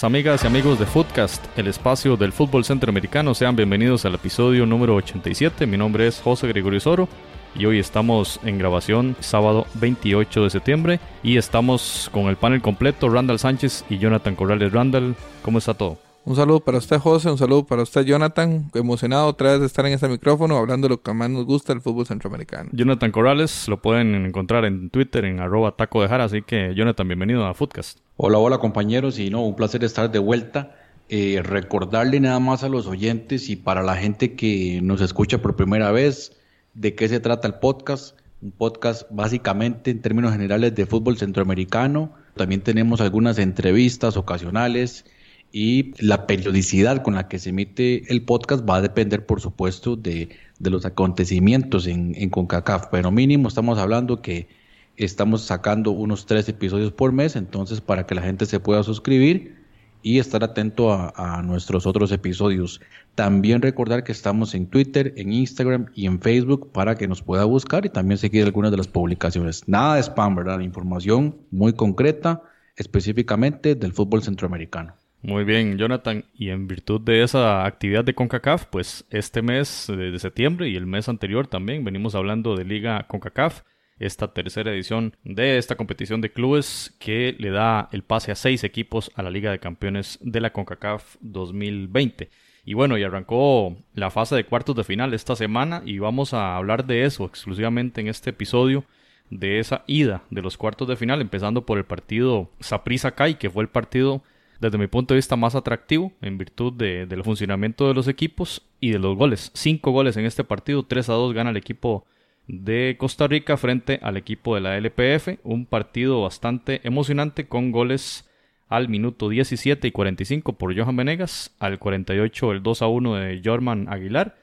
buenas amigas y amigos de Footcast, el espacio del fútbol centroamericano. Sean bienvenidos al episodio número 87. Mi nombre es José Gregorio Soro y hoy estamos en grabación sábado 28 de septiembre y estamos con el panel completo, Randall Sánchez y Jonathan Corrales. Randall, ¿cómo está todo? Un saludo para usted, José. Un saludo para usted, Jonathan. Emocionado otra vez de estar en este micrófono hablando de lo que más nos gusta el fútbol centroamericano. Jonathan Corrales lo pueden encontrar en Twitter en arroba taco de jara. Así que, Jonathan, bienvenido a Footcast. Hola, hola, compañeros. Y no, un placer estar de vuelta. Eh, recordarle nada más a los oyentes y para la gente que nos escucha por primera vez de qué se trata el podcast. Un podcast básicamente en términos generales de fútbol centroamericano. También tenemos algunas entrevistas ocasionales y la periodicidad con la que se emite el podcast va a depender, por supuesto, de, los acontecimientos en, CONCACAF. Pero mínimo estamos hablando que estamos sacando unos tres episodios por mes, entonces para que la gente se pueda suscribir y estar atento a, a nuestros otros episodios. También recordar que estamos en Twitter, en Instagram y en Facebook para que nos pueda buscar y también seguir algunas de las publicaciones. Nada de spam, ¿verdad? Información muy concreta, específicamente del fútbol centroamericano. Muy bien, Jonathan. Y en virtud de esa actividad de CONCACAF, pues este mes de septiembre y el mes anterior también venimos hablando de Liga CONCACAF, esta tercera edición de esta competición de clubes que le da el pase a seis equipos a la Liga de Campeones de la CONCACAF 2020. Y bueno, y arrancó la fase de cuartos de final esta semana y vamos a hablar de eso exclusivamente en este episodio de esa ida de los cuartos de final, empezando por el partido Saprissa Kai, que fue el partido desde mi punto de vista más atractivo en virtud de, del funcionamiento de los equipos y de los goles. Cinco goles en este partido, 3 a 2 gana el equipo de Costa Rica frente al equipo de la LPF. Un partido bastante emocionante con goles al minuto 17 y 45 por Johan Venegas, al 48 el 2 a 1 de Jorman Aguilar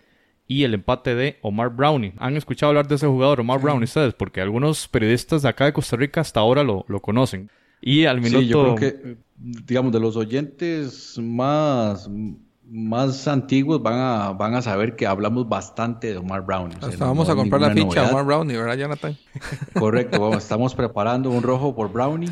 y el empate de Omar Brownie. ¿Han escuchado hablar de ese jugador, Omar Brownie, ustedes? Porque algunos periodistas de acá de Costa Rica hasta ahora lo, lo conocen. Y al minuto... Sí, yo creo que, digamos, de los oyentes más, más antiguos van a, van a saber que hablamos bastante de Omar Brown. Hasta vamos a comprar la ficha de Omar Brownie, ¿verdad, Jonathan? Correcto, estamos preparando un rojo por Brownie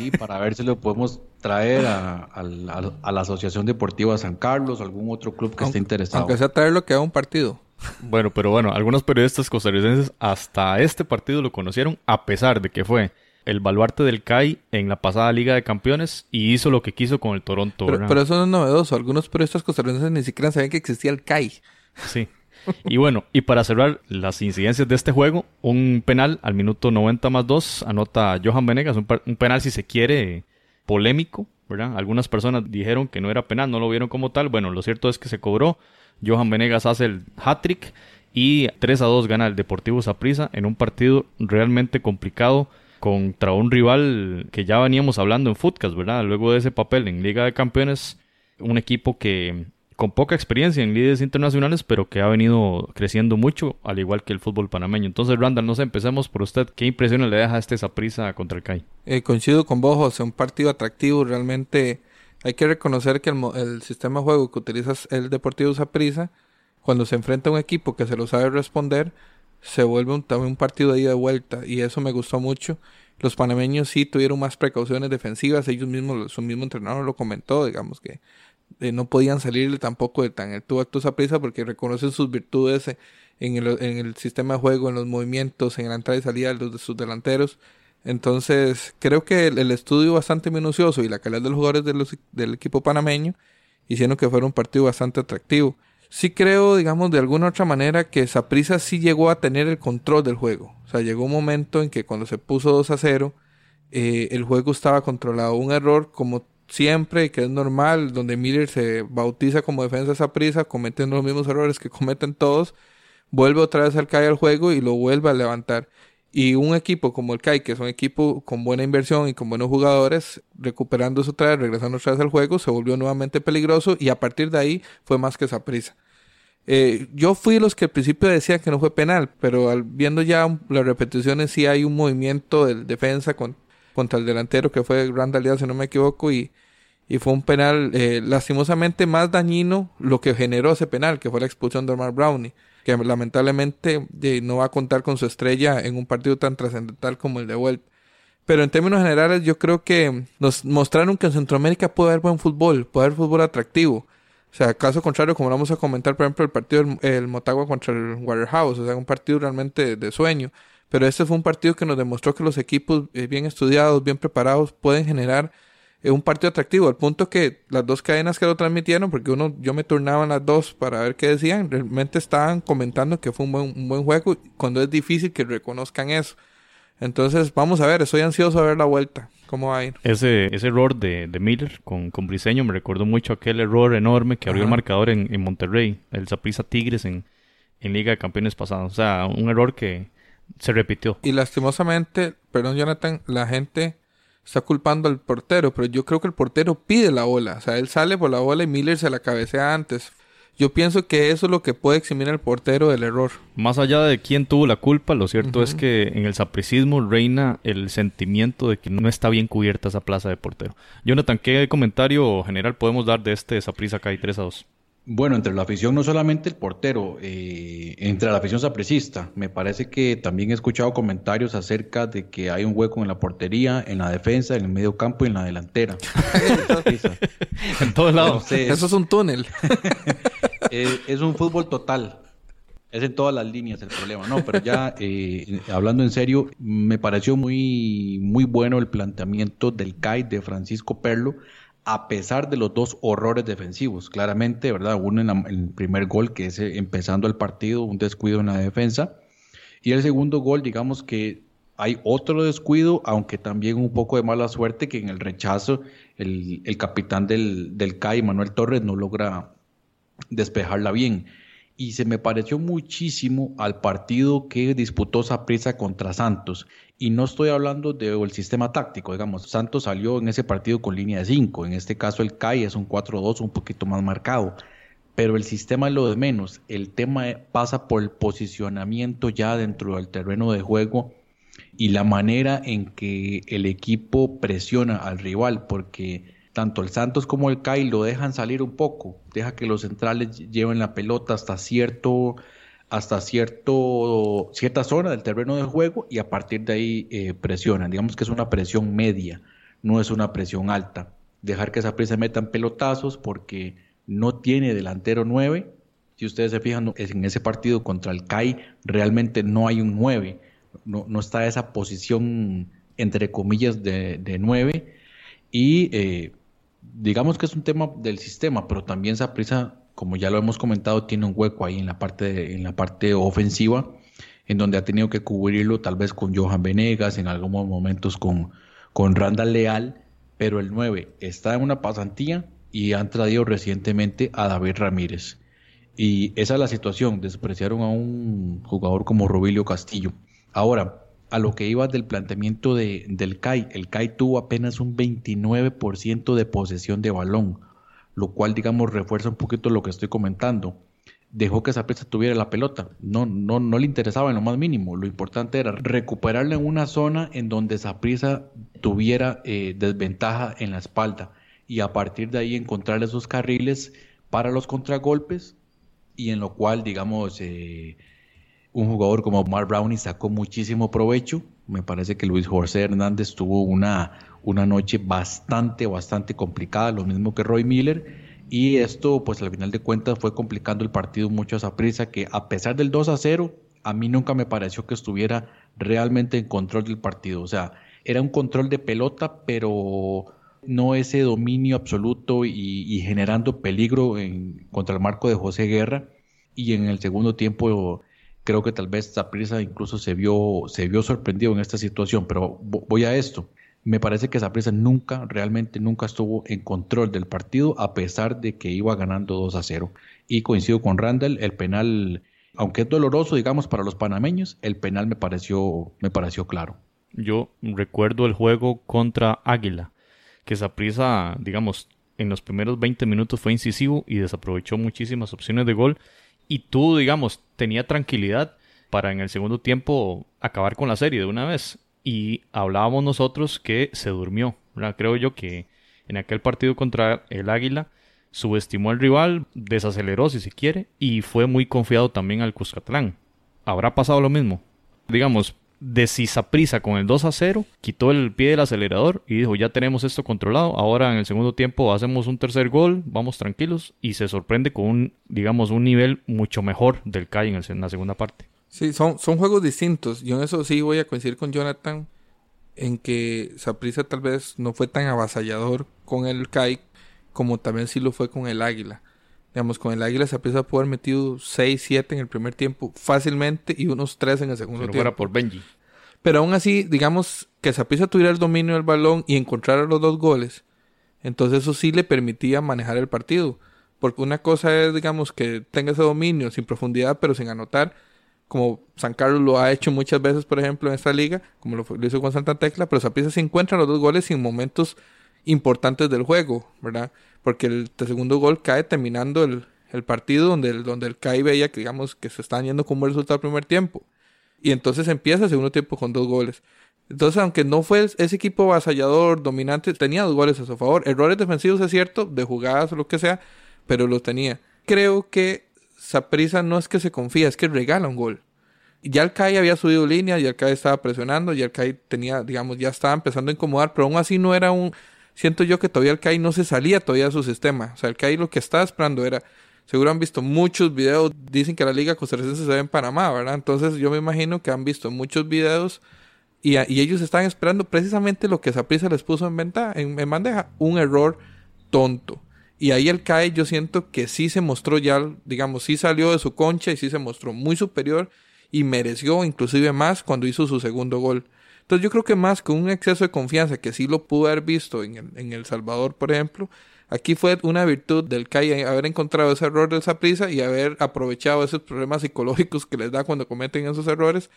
y para ver si lo podemos traer a, la Asociación Deportiva San Carlos o algún otro club que esté interesado. Aunque sea traerlo que haga un partido. Bueno, pero bueno, algunos periodistas costarricenses hasta este partido lo conocieron a pesar de que fue el baluarte del CAI en la pasada Liga de Campeones y hizo lo que quiso con el Toronto. Pero, eso no es novedoso. Algunos periodistas costarricenses ni siquiera sabían que existía el CAI. Sí. Y bueno, y para cerrar las incidencias de este juego, un penal al minuto 90 más 2 anota Johan Venegas, un, un penal si se quiere polémico, ¿verdad? Algunas personas dijeron que no era penal, no lo vieron como tal. Bueno, lo cierto es que se cobró. Johan Venegas hace el hat-trick y 3 a 2 gana el Deportivo Saprissa en un partido realmente complicado contra un rival que ya veníamos hablando en Footcast, ¿verdad? Luego de ese papel en Liga de Campeones, un equipo que con poca experiencia en líderes internacionales, pero que ha venido creciendo mucho, al igual que el fútbol panameño. Entonces, Randall, no sé, empecemos por usted. ¿Qué impresiones le deja este prisa contra el CAI? Eh, coincido con vos, José, un partido atractivo. Realmente hay que reconocer que el, sistema de juego que utiliza el Deportivo Saprissa, cuando se enfrenta a un equipo que se lo sabe responder, se vuelve un, también un partido de ida de vuelta y eso me gustó mucho. Los panameños sí tuvieron más precauciones defensivas, ellos mismos, su mismo entrenador lo comentó, digamos que eh, no podían salir tampoco de tan alto acto esa prisa porque reconocen sus virtudes en el, en el sistema de juego, en los movimientos, en la entrada y salida de, los, de sus delanteros. Entonces, creo que el, estudio bastante minucioso y la calidad de los jugadores del equipo panameño hicieron que fuera un partido bastante atractivo sí creo, digamos, de alguna otra manera que Saprisa sí llegó a tener el control del juego. O sea, llegó un momento en que cuando se puso 2 a 0, eh, el juego estaba controlado. Un error como siempre que es normal, donde Miller se bautiza como defensa esa prisa, cometiendo los mismos errores que cometen todos, vuelve otra vez al CAI al juego y lo vuelve a levantar. Y un equipo como el CAI, que es un equipo con buena inversión y con buenos jugadores, recuperando su vez, regresando otra vez al juego, se volvió nuevamente peligroso y a partir de ahí fue más que esa prisa. Eh, yo fui los que al principio decían que no fue penal, pero al, viendo ya las repeticiones sí hay un movimiento de defensa contra el delantero que fue Randall Díaz, si no me equivoco, y, y fue un penal eh, lastimosamente más dañino lo que generó ese penal, que fue la expulsión de Omar Brownie, que lamentablemente no va a contar con su estrella en un partido tan trascendental como el de vuelta. Pero en términos generales yo creo que nos mostraron que en Centroamérica puede haber buen fútbol, puede haber fútbol atractivo. O sea, caso contrario, como vamos a comentar, por ejemplo, el partido del Motagua contra el Waterhouse, o sea, un partido realmente de sueño. Pero este fue un partido que nos demostró que los equipos eh, bien estudiados, bien preparados, pueden generar eh, un partido atractivo, al punto que las dos cadenas que lo transmitieron, porque uno, yo me turnaba en las dos para ver qué decían, realmente estaban comentando que fue un buen, un buen juego, cuando es difícil que reconozcan eso. Entonces, vamos a ver, estoy ansioso a ver la vuelta, cómo va a ir. Ese, ese error de, de Miller con, con Briseño me recordó mucho aquel error enorme que abrió el marcador en, en Monterrey, el Zaprisa Tigres en, en Liga de Campeones pasados. O sea, un error que se repitió. Y lastimosamente, perdón Jonathan, la gente está culpando al portero, pero yo creo que el portero pide la bola. O sea, él sale por la bola y Miller se la cabecea antes. Yo pienso que eso es lo que puede eximir al portero del error. Más allá de quién tuvo la culpa, lo cierto es que en el sapricismo reina el sentimiento de que no está bien cubierta esa plaza de portero. Jonathan, ¿qué comentario general podemos dar de este Saprisa hay 3 a 2? Bueno, entre la afición no solamente el portero, eh, entre la afición sapricista, me parece que también he escuchado comentarios acerca de que hay un hueco en la portería, en la defensa, en el medio campo y en la delantera. en todos lados. Eso es un túnel. Eh, es un fútbol total. Es en todas las líneas el problema, no, pero ya eh, hablando en serio, me pareció muy, muy bueno el planteamiento del CAI de Francisco Perlo a pesar de los dos horrores defensivos. Claramente, ¿verdad? Uno en, el primer gol, que es eh, empezando el partido, un descuido en la defensa. Y el segundo gol, digamos que hay otro descuido, aunque también un poco de mala suerte, que en el rechazo el, capitán del, del CAI, Manuel Torres, no logra despejarla bien y se me pareció muchísimo al partido que disputó Saprissa contra Santos. Y no estoy hablando del sistema táctico, digamos, Santos salió en ese partido con línea de 5, en este caso el CAI es un 4-2 un poquito más marcado, pero el sistema es lo de menos, el tema pasa por el posicionamiento ya dentro del terreno de juego y la manera en que el equipo presiona al rival, porque tanto el Santos como el CAI lo dejan salir un poco, deja que los centrales lleven la pelota hasta cierto hasta cierto cierta zona del terreno de juego y a partir de ahí eh, presionan. Digamos que es una presión media, no es una presión alta. Dejar que esa presa metan pelotazos porque no tiene delantero 9. Si ustedes se fijan en ese partido contra el CAI, realmente no hay un 9. No, no está esa posición, entre comillas, de, de 9. Y eh, digamos que es un tema del sistema, pero también Saprisa, como ya lo hemos comentado, tiene un hueco ahí en la parte, en la parte ofensiva, en donde ha tenido que cubrirlo tal vez con Johan Venegas, en algunos momentos con, con Randall Leal, pero el 9 está en una pasantía y han traído recientemente a David Ramírez. Y esa es la situación, despreciaron a un jugador como Robilio Castillo. Ahora, a lo que iba del planteamiento de, del CAI. El CAI tuvo apenas un 29% de posesión de balón, lo cual, digamos, refuerza un poquito lo que estoy comentando. Dejó que esa presa tuviera la pelota. No, no, no le interesaba en lo más mínimo. Lo importante era recuperarla en una zona en donde esa prisa tuviera eh, desventaja en la espalda y a partir de ahí encontrar esos carriles para los contragolpes y en lo cual, digamos, eh, un jugador como Mark Brownie sacó muchísimo provecho. Me parece que Luis José Hernández tuvo una, una noche bastante, bastante complicada, lo mismo que Roy Miller. Y esto, pues al final de cuentas, fue complicando el partido mucho a esa prisa, que a pesar del 2 a 0, a mí nunca me pareció que estuviera realmente en control del partido. O sea, era un control de pelota, pero no ese dominio absoluto y, generando peligro en, contra el marco de José Guerra. Y en el segundo tiempo creo que tal vez Zaprisa incluso se vio, se vio sorprendido en esta situación, pero voy a esto. Me parece que Saprissa nunca, realmente nunca estuvo en control del partido, a pesar de que iba ganando 2 a 0. Y coincido con Randall, el penal, aunque es doloroso, digamos, para los panameños, el penal me pareció, me pareció claro. Yo recuerdo el juego contra Águila, que Saprissa, digamos, en los primeros 20 minutos fue incisivo y desaprovechó muchísimas opciones de gol. Y tú, digamos, tenía tranquilidad para en el segundo tiempo acabar con la serie de una vez y hablábamos nosotros que se durmió. Creo yo que en aquel partido contra el Águila subestimó al rival, desaceleró si se quiere y fue muy confiado también al Cuscatlán. ¿Habrá pasado lo mismo? Digamos, de prisa con el 2 a 0, quitó el pie del acelerador y dijo ya tenemos esto controlado, ahora en el segundo tiempo hacemos un tercer gol, vamos tranquilos y se sorprende con un, digamos, un nivel mucho mejor del CAI en, en la segunda parte. Sí, son, son juegos distintos. Yo en eso sí voy a coincidir con Jonathan en que Saprissa tal vez no fue tan avasallador con el CAI como también sí lo fue con el Águila. Digamos, con el Águila Saprissa pudo haber metido 6, 7 en el primer tiempo fácilmente y unos 3 en el segundo tiempo. Fuera por Benji. Pero aún así, digamos que Saprissa tuviera el dominio del balón y encontrara los dos goles, entonces eso sí le permitía manejar el partido. Porque una cosa es, digamos, que tenga ese dominio sin profundidad, pero sin anotar como San Carlos lo ha hecho muchas veces, por ejemplo, en esta liga, como lo, hizo con Santa Tecla, pero Saprissa se encuentra los dos goles en momentos importantes del juego, ¿verdad? Porque el, segundo gol cae terminando el, partido donde el, donde el CAI veía que, digamos, que se están yendo como el resultado del primer tiempo. Y entonces empieza el segundo tiempo con dos goles. Entonces, aunque no fue ese equipo avasallador, dominante, tenía dos goles a su favor. Errores defensivos, es cierto, de jugadas o lo que sea, pero los tenía. Creo que Saprisa no es que se confía, es que regala un gol. Ya el CAI había subido línea, ya el CAI estaba presionando, ya el CAI tenía, digamos, ya estaba empezando a incomodar, pero aún así no era un... Siento yo que todavía el CAI no se salía todavía de su sistema. O sea, el CAI lo que estaba esperando era... Seguro han visto muchos videos, dicen que la liga costarricense se ve en Panamá, ¿verdad? Entonces yo me imagino que han visto muchos videos y, ellos están esperando precisamente lo que Saprisa les puso en, venta, en bandeja, un error tonto. Y ahí el CAE yo siento que sí se mostró ya, digamos, sí salió de su concha y sí se mostró muy superior y mereció inclusive más cuando hizo su segundo gol. Entonces yo creo que más que un exceso de confianza que sí lo pudo haber visto en El, en el Salvador, por ejemplo, aquí fue una virtud del CAI haber encontrado ese error de esa prisa y haber aprovechado esos problemas psicológicos que les da cuando cometen esos errores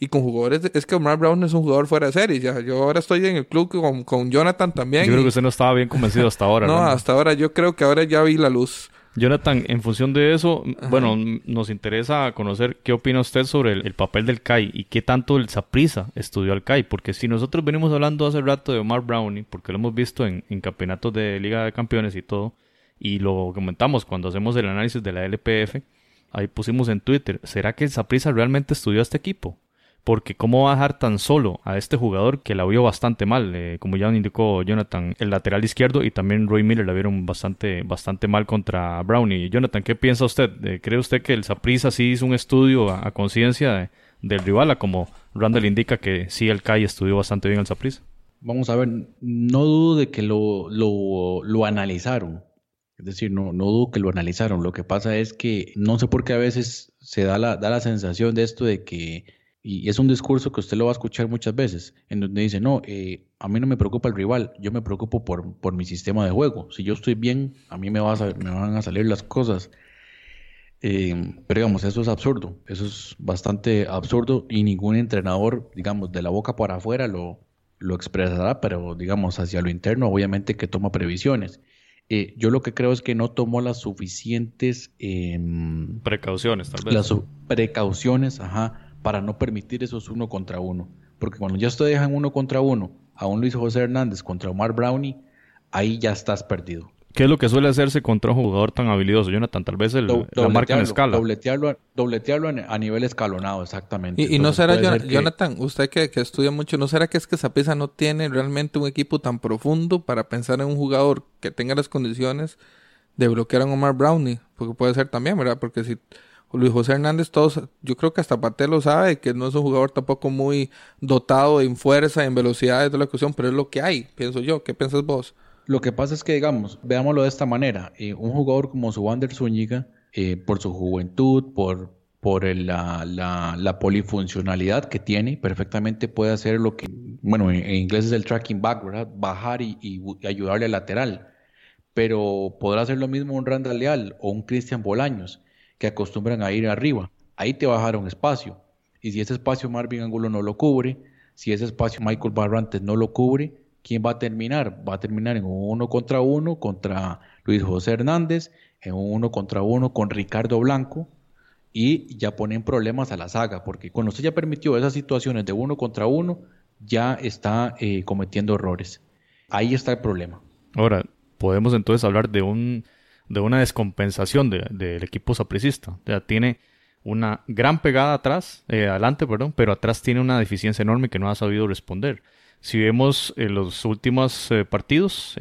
y con jugadores, es que Omar Brown es un jugador fuera de serie. Ya, yo ahora estoy en el club con, con Jonathan también. Yo creo que usted no estaba bien convencido hasta ahora. no, hasta ahora yo creo que ahora ya vi la luz. Jonathan, en función de eso, bueno, nos interesa conocer qué opina usted sobre el, papel del CAI y qué tanto el Saprisa estudió al CAI, porque si nosotros venimos hablando hace rato de Omar Brownie, porque lo hemos visto en, en campeonatos de Liga de Campeones y todo, y lo comentamos cuando hacemos el análisis de la LPF, ahí pusimos en Twitter, ¿será que el Saprisa realmente estudió a este equipo? Porque cómo va a dejar tan solo a este jugador que la vio bastante mal, eh, como ya indicó Jonathan, el lateral izquierdo y también Roy Miller la vieron bastante, bastante mal contra Brownie. Jonathan, ¿qué piensa usted? Eh, ¿Cree usted que el Saprissa sí hizo un estudio a, conciencia del rival, como Randall indica que sí el CAI estudió bastante bien el Saprissa? Vamos a ver, no dudo de que lo, lo, lo analizaron, es decir, no, no dudo que lo analizaron. Lo que pasa es que no sé por qué a veces se da la, da la sensación de esto de que y es un discurso que usted lo va a escuchar muchas veces, en donde dice, no, eh, a mí no me preocupa el rival, yo me preocupo por, por mi sistema de juego. Si yo estoy bien, a mí me, va a, me van a salir las cosas. Eh, pero digamos, eso es absurdo, eso es bastante absurdo y ningún entrenador, digamos, de la boca para afuera lo, lo expresará, pero digamos, hacia lo interno, obviamente que toma previsiones. Eh, yo lo que creo es que no tomó las suficientes... Em, precauciones, tal vez. Las precauciones, ajá para no permitir esos uno contra uno. Porque cuando ya te dejan uno contra uno a un Luis José Hernández contra Omar Brownie, ahí ya estás perdido. ¿Qué es lo que suele hacerse contra un jugador tan habilidoso, Jonathan? Tal vez el, la marca en escala. Dobletearlo, dobletearlo a nivel escalonado, exactamente. Y, no será, Jonathan, usted que, estudia mucho, ¿no será que es que Zapisa no tiene realmente un equipo tan profundo para pensar en un jugador que tenga las condiciones de bloquear a Omar Brownie? Porque puede ser también, ¿verdad? Porque si Luis José Hernández, todos, yo creo que hasta Patel sabe, que no es un jugador tampoco muy dotado en fuerza, en velocidad de la cuestión, pero es lo que hay, pienso yo. ¿Qué piensas vos? Lo que pasa es que, digamos, veámoslo de esta manera. Eh, un jugador como Subander Zúñiga, eh, por su juventud, por, por la, la, polifuncionalidad que tiene, perfectamente puede hacer lo que, bueno, en, inglés es el tracking back, ¿verdad? Bajar y, ayudarle al lateral. Pero podrá hacer lo mismo un Randall Leal o un Cristian Bolaños, que acostumbran a ir arriba. Ahí te bajaron espacio. Y si ese espacio Marvin Angulo no lo cubre, si ese espacio Michael Barrantes no lo cubre, ¿quién va a terminar? Va a terminar en un uno contra uno contra Luis José Hernández, en un uno contra uno con Ricardo Blanco, y ya ponen problemas a la saga, porque cuando usted ya permitió esas situaciones de uno contra uno, ya está eh, cometiendo errores. Ahí está el problema. Ahora, podemos entonces hablar de un de una descompensación del equipo sapricista. O sea, tiene una gran pegada atrás, eh, adelante, perdón, pero atrás tiene una deficiencia enorme que no ha sabido responder. Si vemos en los últimos eh, partidos,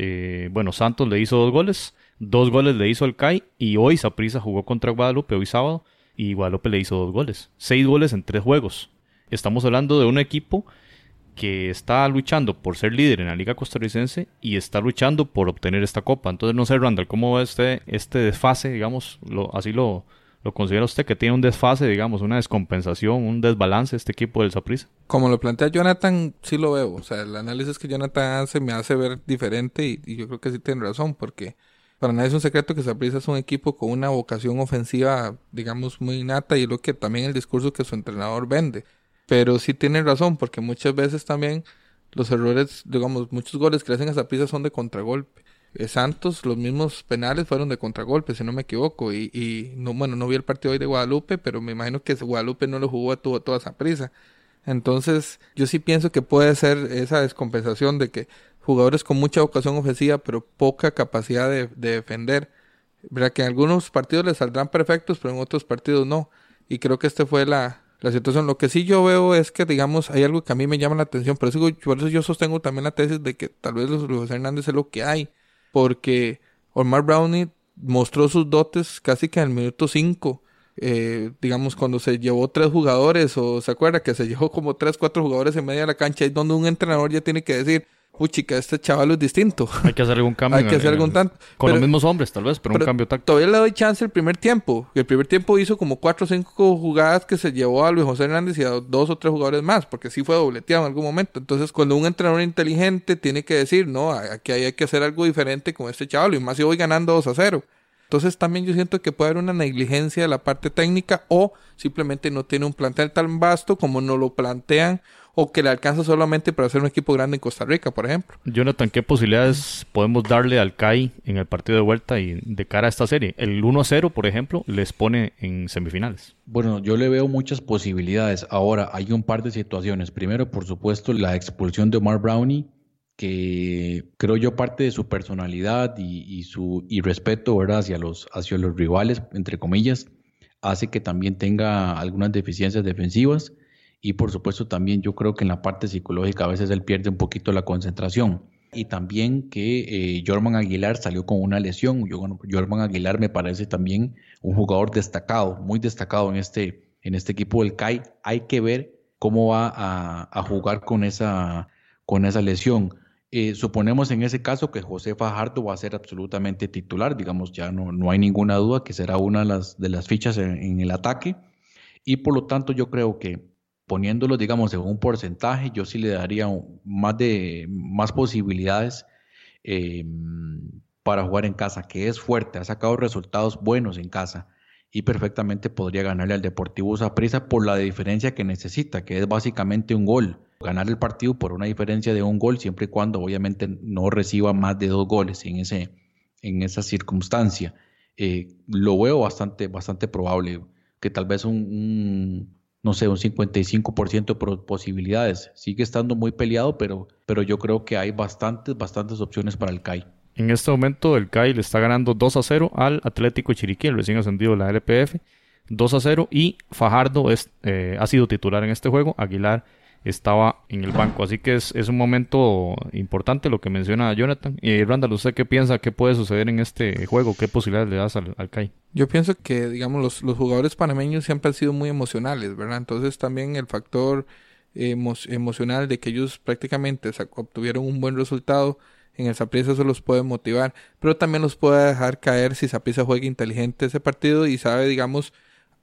bueno, Santos le hizo dos goles, dos goles le hizo el CAI y hoy Saprissa jugó contra Guadalupe, hoy sábado, y Guadalupe le hizo dos goles. Seis goles en tres juegos. Estamos hablando de un equipo que está luchando por ser líder en la Liga Costarricense y está luchando por obtener esta copa. Entonces, no sé, Randall, ¿cómo ve usted este desfase, digamos, lo, así lo, lo considera usted que tiene un desfase, digamos, una descompensación, un desbalance este equipo del Saprissa? Como lo plantea Jonathan, sí lo veo. O sea, el análisis que Jonathan hace me hace ver diferente y, y yo creo que sí tiene razón porque para nadie es un secreto que Saprissa es un equipo con una vocación ofensiva, digamos, muy innata y lo que también el discurso que su entrenador vende. Pero sí tiene razón, porque muchas veces también los errores, digamos, muchos goles que le hacen a Saprissa son de contragolpe. Eh, Santos, los mismos penales fueron de contragolpe, si no me equivoco. Y, y no, bueno, no vi el partido hoy de Guadalupe, pero me imagino que Guadalupe no lo jugó a toda esa prisa. Entonces, yo sí pienso que puede ser esa descompensación de que jugadores con mucha vocación ofensiva, pero poca capacidad de, defender. Verá que en algunos partidos les saldrán perfectos, pero en otros partidos no. Y creo que esta fue la, la situación. Lo que sí yo veo es que, digamos, hay algo que a mí me llama la atención. Pero eso, por eso yo sostengo también la tesis de que tal vez Luis Hernández es lo que hay. Porque Omar Brownie mostró sus dotes casi que en el minuto 5. Eh, digamos, cuando se llevó tres jugadores, o se acuerda que se llevó como tres, cuatro jugadores en media de la cancha, y donde un entrenador ya tiene que decir, puchica, este chaval es distinto. Hay que hacer algún cambio. Hay que hacer algún tanto. Con los mismos hombres, tal vez, pero, un cambio táctico. Todavía le doy chance el primer tiempo. El primer tiempo hizo como cuatro o cinco jugadas que se llevó a Luis José Hernández y a dos o tres jugadores más, porque sí fue dobleteado en algún momento. Entonces, cuando un entrenador inteligente tiene que decir, no, aquí hay que hacer algo diferente con este chaval, y más si voy ganando 2 a 0. Entonces también yo siento que puede haber una negligencia de la parte técnica o simplemente no tiene un plantel tan vasto como no lo plantean o que le alcanza solamente para hacer un equipo grande en Costa Rica, por ejemplo. Jonathan, ¿qué posibilidades podemos darle al CAI en el partido de vuelta y de cara a esta serie? El 1-0, por ejemplo, les pone en semifinales. Bueno, yo le veo muchas posibilidades. Ahora, hay un par de situaciones. Primero, por supuesto, la expulsión de Omar Brownie, que creo yo parte de su personalidad y, su y respeto ¿verdad? Hacia, los, hacia los rivales, entre comillas, hace que también tenga algunas deficiencias defensivas y por supuesto también yo creo que en la parte psicológica a veces él pierde un poquito la concentración. Y también que eh, Jorman Aguilar salió con una lesión. Jorman Aguilar me parece también un jugador destacado, muy destacado en este, en este equipo del CAI. Hay que ver cómo va a, jugar con esa, con esa lesión. Eh, suponemos en ese caso que José Fajardo va a ser absolutamente titular, digamos, ya no, no hay ninguna duda que será una de las, de las fichas en, en el ataque. Y por lo tanto yo creo que poniéndolo, digamos, en un porcentaje, yo sí le daría más, de, más posibilidades eh, para jugar en casa, que es fuerte, ha sacado resultados buenos en casa y perfectamente podría ganarle al Deportivo Saprissa por la diferencia que necesita, que es básicamente un gol. Ganar el partido por una diferencia de un gol, siempre y cuando obviamente no reciba más de dos goles en, ese, en esa circunstancia. Eh, lo veo bastante, bastante probable que tal vez un no sé, un 55% de posibilidades. Sigue estando muy peleado, pero, pero yo creo que hay bastantes, bastantes opciones para el CAI. En este momento el CAI le está ganando 2 a 0 al Atlético Chiriquí, el recién ascendido de la LPF. 2 a 0 y Fajardo es, eh, ha sido titular en este juego. Aguilar estaba en el banco. Así que es, un momento importante lo que menciona Jonathan. Y Randall, ¿usted qué piensa que puede suceder en este juego? ¿Qué posibilidades le das al, al CAI? Yo pienso que, digamos, los, los, jugadores panameños siempre han sido muy emocionales, ¿verdad? Entonces también el factor emocional de que ellos prácticamente obtuvieron un buen resultado en el Saprissa eso los puede motivar, pero también los puede dejar caer si Saprissa juega inteligente ese partido y sabe, digamos,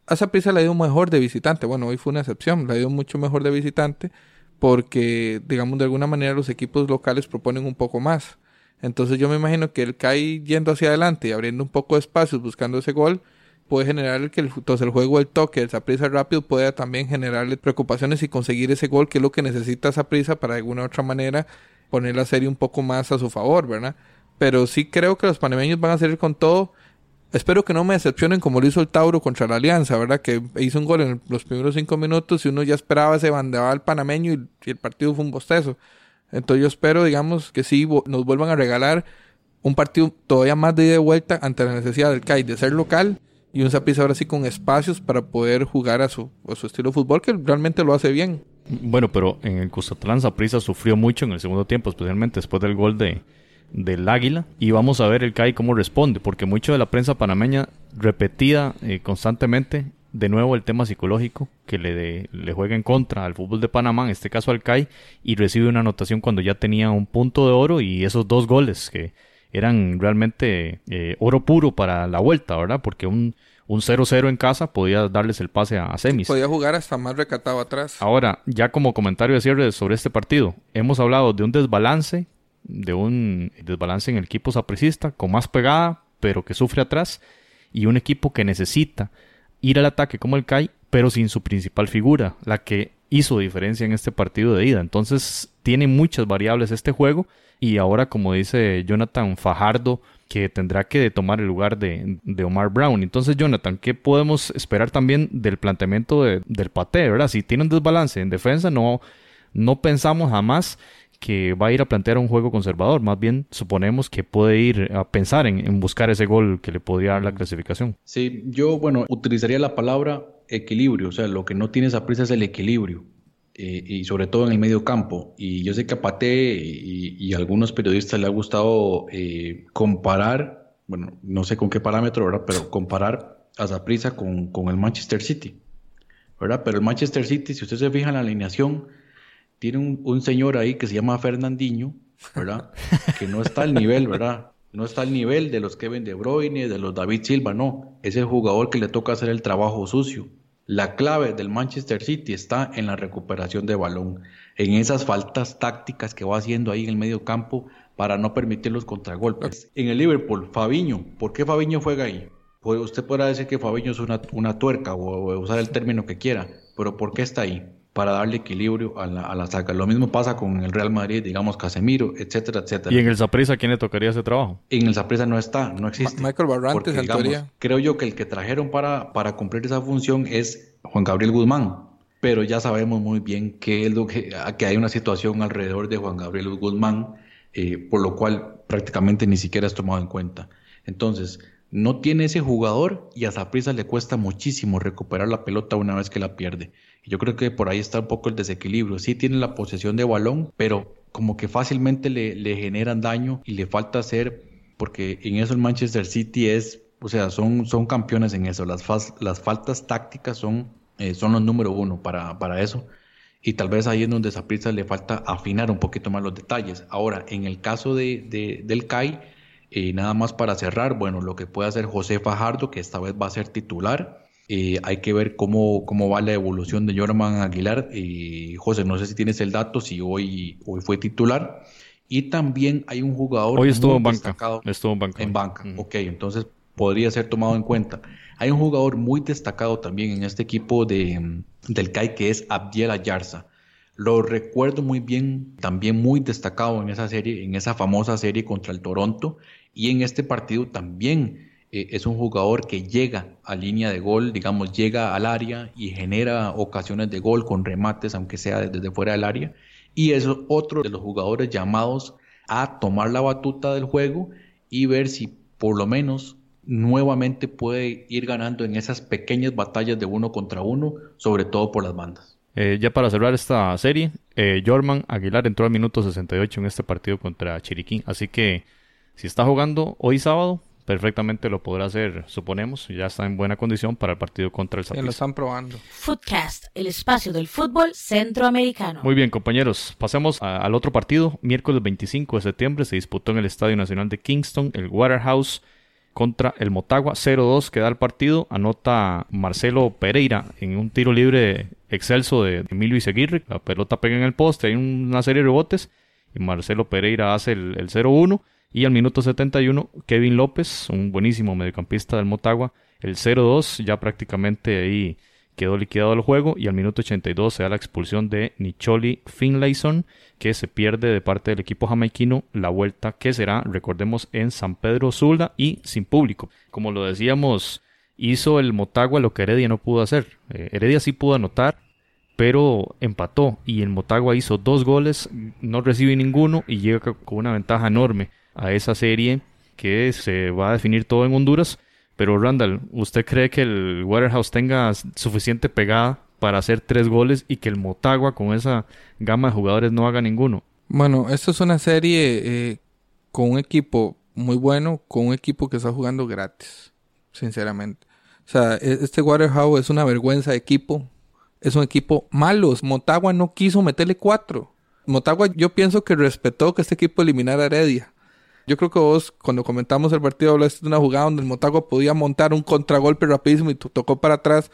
a Saprissa le ha ido mejor de visitante. Bueno, hoy fue una excepción, le ha ido mucho mejor de visitante porque, digamos, de alguna manera los equipos locales proponen un poco más. Entonces yo me imagino que el CAI yendo hacia adelante y abriendo un poco de espacios, buscando ese gol, puede generar que el, entonces el juego del toque, el prisa rápido, pueda también generarle preocupaciones y conseguir ese gol, que es lo que necesita prisa para de alguna u otra manera poner la serie un poco más a su favor, ¿verdad? Pero sí creo que los panameños van a salir con todo. Espero que no me decepcionen como lo hizo el Tauro contra la Alianza, ¿verdad? Que hizo un gol en los primeros cinco minutos y uno ya esperaba ese bandeval panameño y, el partido fue un bostezo. Entonces yo espero, digamos, que sí nos vuelvan a regalar un partido todavía más de ida y vuelta ante la necesidad del CAI de ser local y un Saprissa ahora sí con espacios para poder jugar a su, a su estilo de fútbol que realmente lo hace bien. Bueno, pero en el Custatlán Saprissa sufrió mucho en el segundo tiempo, especialmente después del gol de, del Águila. Y vamos a ver el CAI cómo responde, porque mucho de la prensa panameña repetida eh, constantemente de nuevo el tema psicológico que le, le juega en contra al fútbol de Panamá, en este caso al CAI, y recibe una anotación cuando ya tenía un punto de oro y esos dos goles que eran realmente eh, oro puro para la vuelta, ¿verdad? Porque un, un 0-0 en casa podía darles el pase a, semis. Podía jugar hasta más recatado atrás. Ahora, ya como comentario de cierre sobre este partido, hemos hablado de un desbalance, de un desbalance en el equipo sapricista, con más pegada, pero que sufre atrás, y un equipo que necesita ir al ataque como el CAI, pero sin su principal figura, la que hizo diferencia en este partido de ida. Entonces tiene muchas variables este juego y ahora como dice Jonathan Fajardo que tendrá que tomar el lugar de, Omar Brown. Entonces Jonathan, ¿qué podemos esperar también del planteamiento del Pate? ¿verdad? Si tiene un desbalance en defensa, no, no pensamos jamás que va a ir a plantear un juego conservador. Más bien suponemos que puede ir a pensar en, buscar ese gol que le podría dar la clasificación. Sí, yo, bueno, utilizaría la palabra equilibrio. O sea, lo que no tiene esa prisa es el equilibrio. Eh, y sobre todo en el medio campo. Y yo sé que a Pate y, a algunos periodistas le ha gustado eh, comparar, bueno, no sé con qué parámetro, ¿verdad? Pero comparar a Zaprisa con, con el Manchester City, ¿verdad? Pero el Manchester City, si usted se fija en la alineación, tiene un, señor ahí que se llama Fernandinho, ¿verdad? Que no está al nivel, ¿verdad? No está al nivel de los Kevin De Bruyne, de los David Silva, no. Es el jugador que le toca hacer el trabajo sucio. La clave del Manchester City está en la recuperación de balón, en esas faltas tácticas que va haciendo ahí en el medio campo para no permitir los contragolpes. En el Liverpool, Fabiño, ¿por qué Fabiño juega ahí? Pues usted podrá decir que Fabiño es una, una tuerca o usar el término que quiera, pero ¿por qué está ahí? Para darle equilibrio a la, a la saga. Lo mismo pasa con el Real Madrid, digamos Casemiro, etcétera, etcétera. ¿Y en el Zaprisa quién le tocaría ese trabajo? En el Zaprisa no está, no existe. Michael Barrantes, en teoría. Creo yo que el que trajeron para, para cumplir esa función es Juan Gabriel Guzmán, pero ya sabemos muy bien que, es lo que, que hay una situación alrededor de Juan Gabriel Guzmán, eh, por lo cual prácticamente ni siquiera es tomado en cuenta. Entonces, no tiene ese jugador y a Zaprisa le cuesta muchísimo recuperar la pelota una vez que la pierde. Yo creo que por ahí está un poco el desequilibrio. Sí tiene la posesión de balón, pero como que fácilmente le, le generan daño y le falta hacer, porque en eso el Manchester City es, o sea, son, son campeones en eso. Las, las faltas tácticas son, eh, son los número uno para, para eso. Y tal vez ahí es donde a le falta afinar un poquito más los detalles. Ahora, en el caso de, de del CAI, nada más para cerrar, bueno, lo que puede hacer José Fajardo, que esta vez va a ser titular, eh, hay que ver cómo, cómo va la evolución de Jorman Aguilar. José, no sé si tienes el dato, si hoy, hoy fue titular. Y también hay un jugador. Hoy estuvo en banca. Estuvo en banca. En banca, ok, entonces podría ser tomado en cuenta. Hay un jugador muy destacado también en este equipo de, del CAI que es Abdiel Ayarza. Lo recuerdo muy bien, también muy destacado en esa serie, en esa famosa serie contra el Toronto. Y en este partido también eh, es un jugador que llega a línea de gol, digamos, llega al área y genera ocasiones de gol con remates, aunque sea desde fuera del área. Y es otro de los jugadores llamados a tomar la batuta del juego y ver si por lo menos nuevamente puede ir ganando en esas pequeñas batallas de uno contra uno, sobre todo por las bandas. Eh, ya para cerrar esta serie, eh, Jorman Aguilar entró al minuto 68 en este partido contra Chiriquín, así que si está jugando hoy sábado, perfectamente lo podrá hacer, suponemos, ya está en buena condición para el partido contra el Saprissa. lo están probando. Footcast, el espacio del fútbol centroamericano. Muy bien, compañeros, pasemos al otro partido. Miércoles 25 de septiembre se disputó en el Estadio Nacional de Kingston, el Waterhouse contra el Motagua. 0-2 queda el partido. Anota Marcelo Pereira en un tiro libre excelso de Emilio Iseguirre. La pelota pega en el poste, hay una serie de rebotes y Marcelo Pereira hace el, el 0-1. Y al minuto 71, Kevin López, un buenísimo mediocampista del Motagua, el 0-2, ya prácticamente ahí quedó liquidado el juego. Y al minuto 82 se da la expulsión de Nicholi Finlayson, que se pierde de parte del equipo jamaiquino la vuelta que será, recordemos, en San Pedro Sula y sin público. Como lo decíamos, hizo el Motagua lo que Heredia no pudo hacer. Eh, Heredia sí pudo anotar, pero empató y el Motagua hizo dos goles, no recibe ninguno y llega con una ventaja enorme a esa serie que se va a definir todo en Honduras. Pero Randall, ¿usted cree que el Waterhouse tenga suficiente pegada para hacer tres goles y que el Motagua con esa gama de jugadores no haga ninguno? Bueno, esto es una serie eh, con un equipo muy bueno, con un equipo que está jugando gratis, sinceramente. O sea, e-, este Waterhouse es una vergüenza de equipo. Es un equipo malo. Motagua no quiso meterle cuatro. Motagua yo pienso que respetó que este equipo eliminara a Heredia. Yo creo que vos, cuando comentamos el partido, hablaste de una jugada donde el Motagua podía montar un contragolpe rapidísimo y tocó para atrás.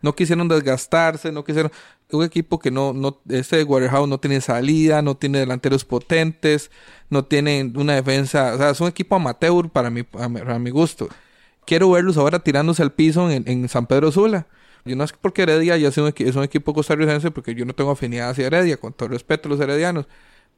No quisieron desgastarse, no quisieron. Un equipo que no, no, ese Waterhouse no tiene salida, no tiene delanteros potentes, no tiene una defensa. O sea, es un equipo amateur para mi, a mi, gusto. Quiero verlos ahora tirándose al piso en, San Pedro Sula. Yo no es porque Heredia ya es un, un equipo costarricense, porque yo no tengo afinidad hacia Heredia, con todo respeto a los heredianos.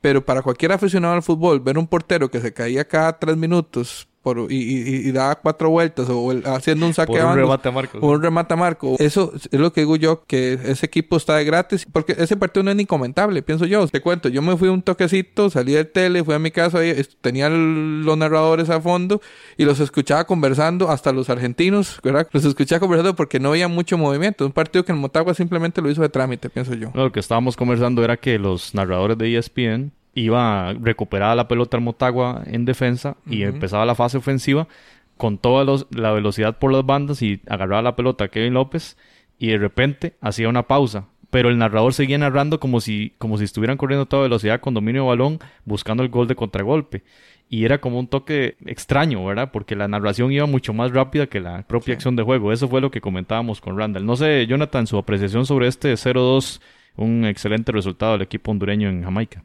Pero para cualquier aficionado al fútbol, ver un portero que se caía cada tres minutos por, y, y, daba cuatro vueltas o haciendo un saque un remate a Marco. O un remate a Marco. Eso es lo que digo yo, que ese equipo está de gratis, porque ese partido no es ni comentable, pienso yo. Te cuento, yo me fui un toquecito, salí del tele, fui a mi casa, tenía los narradores a fondo y los escuchaba conversando, hasta los argentinos, ¿verdad? Los escuchaba conversando porque no había mucho movimiento. Un partido que el Motagua simplemente lo hizo de trámite, pienso yo. lo que estábamos conversando era que los narradores de ESPN iba recuperada la pelota al Motagua en defensa y empezaba la fase ofensiva con toda la velocidad por las bandas y agarraba la pelota a Kevin López y de repente hacía una pausa. Pero el narrador seguía narrando como si, como si estuvieran corriendo a toda velocidad con dominio de balón buscando el gol de contragolpe. Y era como un toque extraño, ¿verdad? Porque la narración iba mucho más rápida que la propia acción de juego. Eso fue lo que comentábamos con Randall. No sé, Jonathan, su apreciación sobre este 0-2, un excelente resultado del equipo hondureño en Jamaica.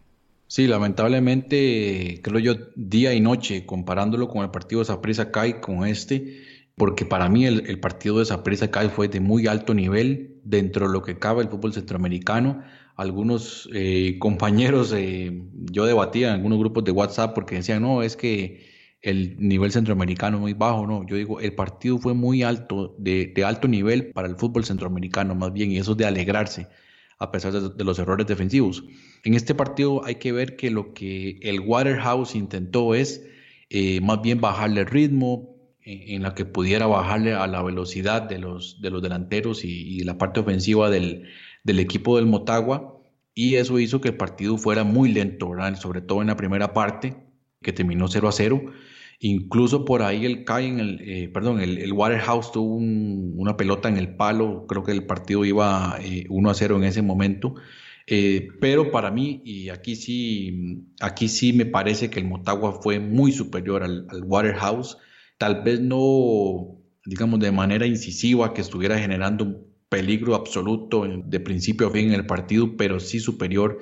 Sí, lamentablemente, creo yo, día y noche, comparándolo con el partido de Saprissa Kai con este, porque para mí el, partido de Saprissa Kai fue de muy alto nivel dentro de lo que cabe el fútbol centroamericano. Algunos eh, compañeros, eh, yo debatía en algunos grupos de WhatsApp porque decían, no, es que el nivel centroamericano es muy bajo, no, yo digo, el partido fue muy alto, de, de alto nivel para el fútbol centroamericano más bien, y eso es de alegrarse a pesar de, los errores defensivos. En este partido hay que ver que lo que el Waterhouse intentó es eh, más bien bajarle el ritmo, en, la que pudiera bajarle a la velocidad de los, de los delanteros y, la parte ofensiva del, del, equipo del Motagua. Y eso hizo que el partido fuera muy lento, sobre todo en la primera parte, que terminó 0 a 0. Incluso por ahí el en el, eh, perdón, el, Waterhouse tuvo una pelota en el palo, creo que el partido iba 1 eh, a 0 en ese momento. Eh, pero para mí, y aquí sí, aquí sí me parece que el Motagua fue muy superior al, Waterhouse, tal vez no, digamos, de manera incisiva, que estuviera generando un peligro absoluto de principio a fin en el partido, pero sí superior,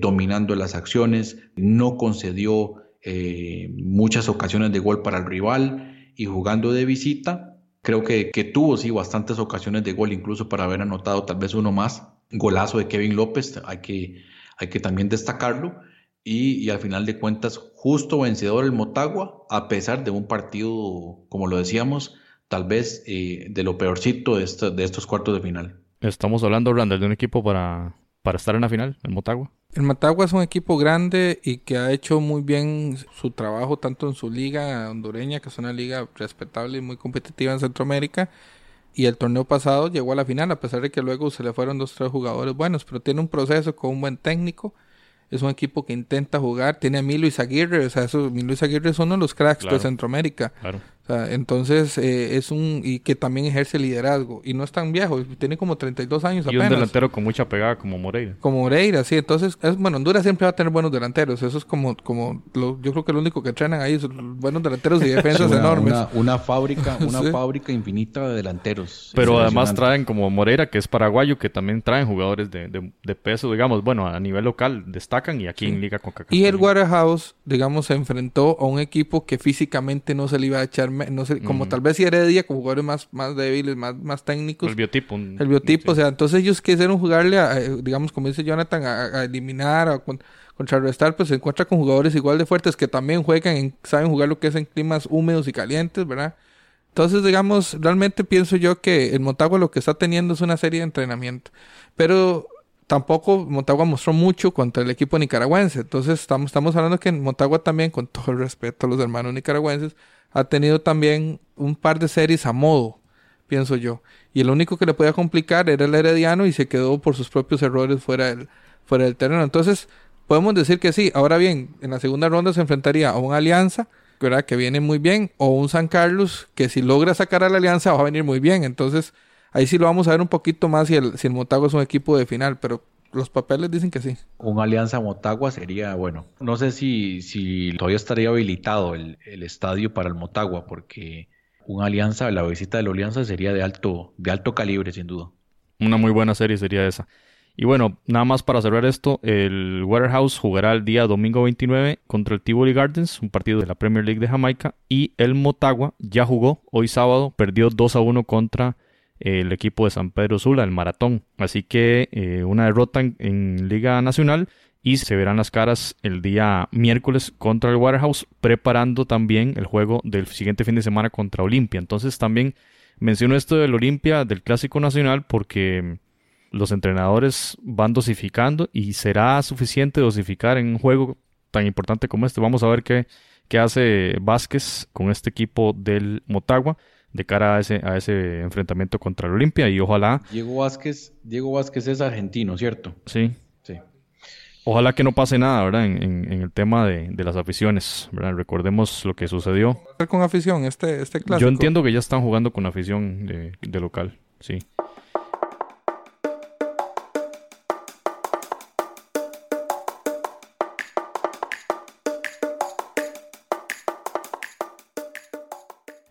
dominando las acciones, no concedió eh, muchas ocasiones de gol para el rival y jugando de visita, creo que, que, tuvo sí bastantes ocasiones de gol, incluso para haber anotado tal vez uno más. Golazo de Kevin López, hay que, hay que también destacarlo. Y, al final de cuentas, justo vencedor el Motagua, a pesar de un partido, como lo decíamos, tal vez eh, de lo peorcito de, de estos cuartos de final. Estamos hablando, Randall, de un equipo para, para estar en la final, el Motagua. El Motagua es un equipo grande y que ha hecho muy bien su trabajo tanto en su liga hondureña, que es una liga respetable y muy competitiva en Centroamérica, y el torneo pasado llegó a la final, a pesar de que luego se le fueron dos tres jugadores buenos, pero tiene un proceso con un buen técnico. Es un equipo que intenta jugar, tiene a Milo Aguirre, o sea, eso, Milo Aguirre es uno de los cracks de Centroamérica. Entonces eh, es un y que también ejerce liderazgo y no es tan viejo, tiene como 32 años y un delantero con mucha pegada como Moreira. Como Moreira, sí, entonces es bueno, Honduras siempre va a tener buenos delanteros, eso es como como lo, yo creo que lo único que entrenan ahí son buenos delanteros y defensas enormes. Una, fábrica, una fábrica infinita de delanteros. Pero además traen como Moreira que es paraguayo que también traen jugadores de, de, peso, digamos, bueno, a nivel local destacan y aquí en Liga con Y el Waterhouse, digamos, se enfrentó a un equipo que físicamente no se le iba a echar no sé, como tal vez si Heredia, con jugadores más, más débiles, más, más técnicos. El biotipo. el biotipo, o sea, entonces ellos quisieron jugarle, a, eh, digamos, como dice Jonathan, a, eliminar, a contrarrestar, pues se encuentra con jugadores igual de fuertes que también juegan, saben jugar lo que es en climas húmedos y calientes, ¿verdad? Entonces, digamos, realmente pienso yo que el Motagua lo que está teniendo es una serie de entrenamiento. Pero tampoco Motagua mostró mucho contra el equipo nicaragüense. Entonces, estamos, estamos hablando que Motagua también, con todo el respeto a los hermanos nicaragüenses, ha tenido también un par de series a modo, pienso yo. Y el único que le podía complicar era el Herediano y se quedó por sus propios errores fuera del, fuera terreno. Entonces, podemos decir que sí. Ahora bien, en la segunda ronda se enfrentaría a una alianza, ¿verdad? Que viene muy bien, o un San Carlos, que si logra sacar a la alianza va a venir muy bien. Entonces, ahí sí lo vamos a ver un poquito más si el, si el Motagua es un equipo de final, pero los papeles dicen que sí. Una alianza Motagua sería bueno. No sé si, si todavía estaría habilitado el, estadio para el Motagua, porque una alianza, la visita de la alianza sería de alto, de alto calibre, sin duda. Una muy buena serie sería esa. Y bueno, nada más para cerrar esto, el Waterhouse jugará el día domingo 29 contra el Tivoli Gardens, un partido de la Premier League de Jamaica, y el Motagua ya jugó hoy sábado, perdió 2 a 1 contra el equipo de San Pedro Sula, el maratón. Así que eh, una derrota en, Liga Nacional y se verán las caras el día miércoles contra el Waterhouse, preparando también el juego del siguiente fin de semana contra Olimpia. Entonces también menciono esto del Olimpia, del Clásico Nacional, porque los entrenadores van dosificando y será suficiente dosificar en un juego tan importante como este. Vamos a ver qué, qué hace Vázquez con este equipo del Motagua de cara a ese, a ese enfrentamiento contra el Olimpia y ojalá... Diego Vázquez, Diego Vázquez es argentino, ¿cierto? Sí. Sí. Ojalá que no pase nada, ¿verdad? En, el tema de, las aficiones, ¿verdad? Recordemos lo que sucedió. con afición este, este clásico? Yo entiendo que ya están jugando con afición de, de local, sí.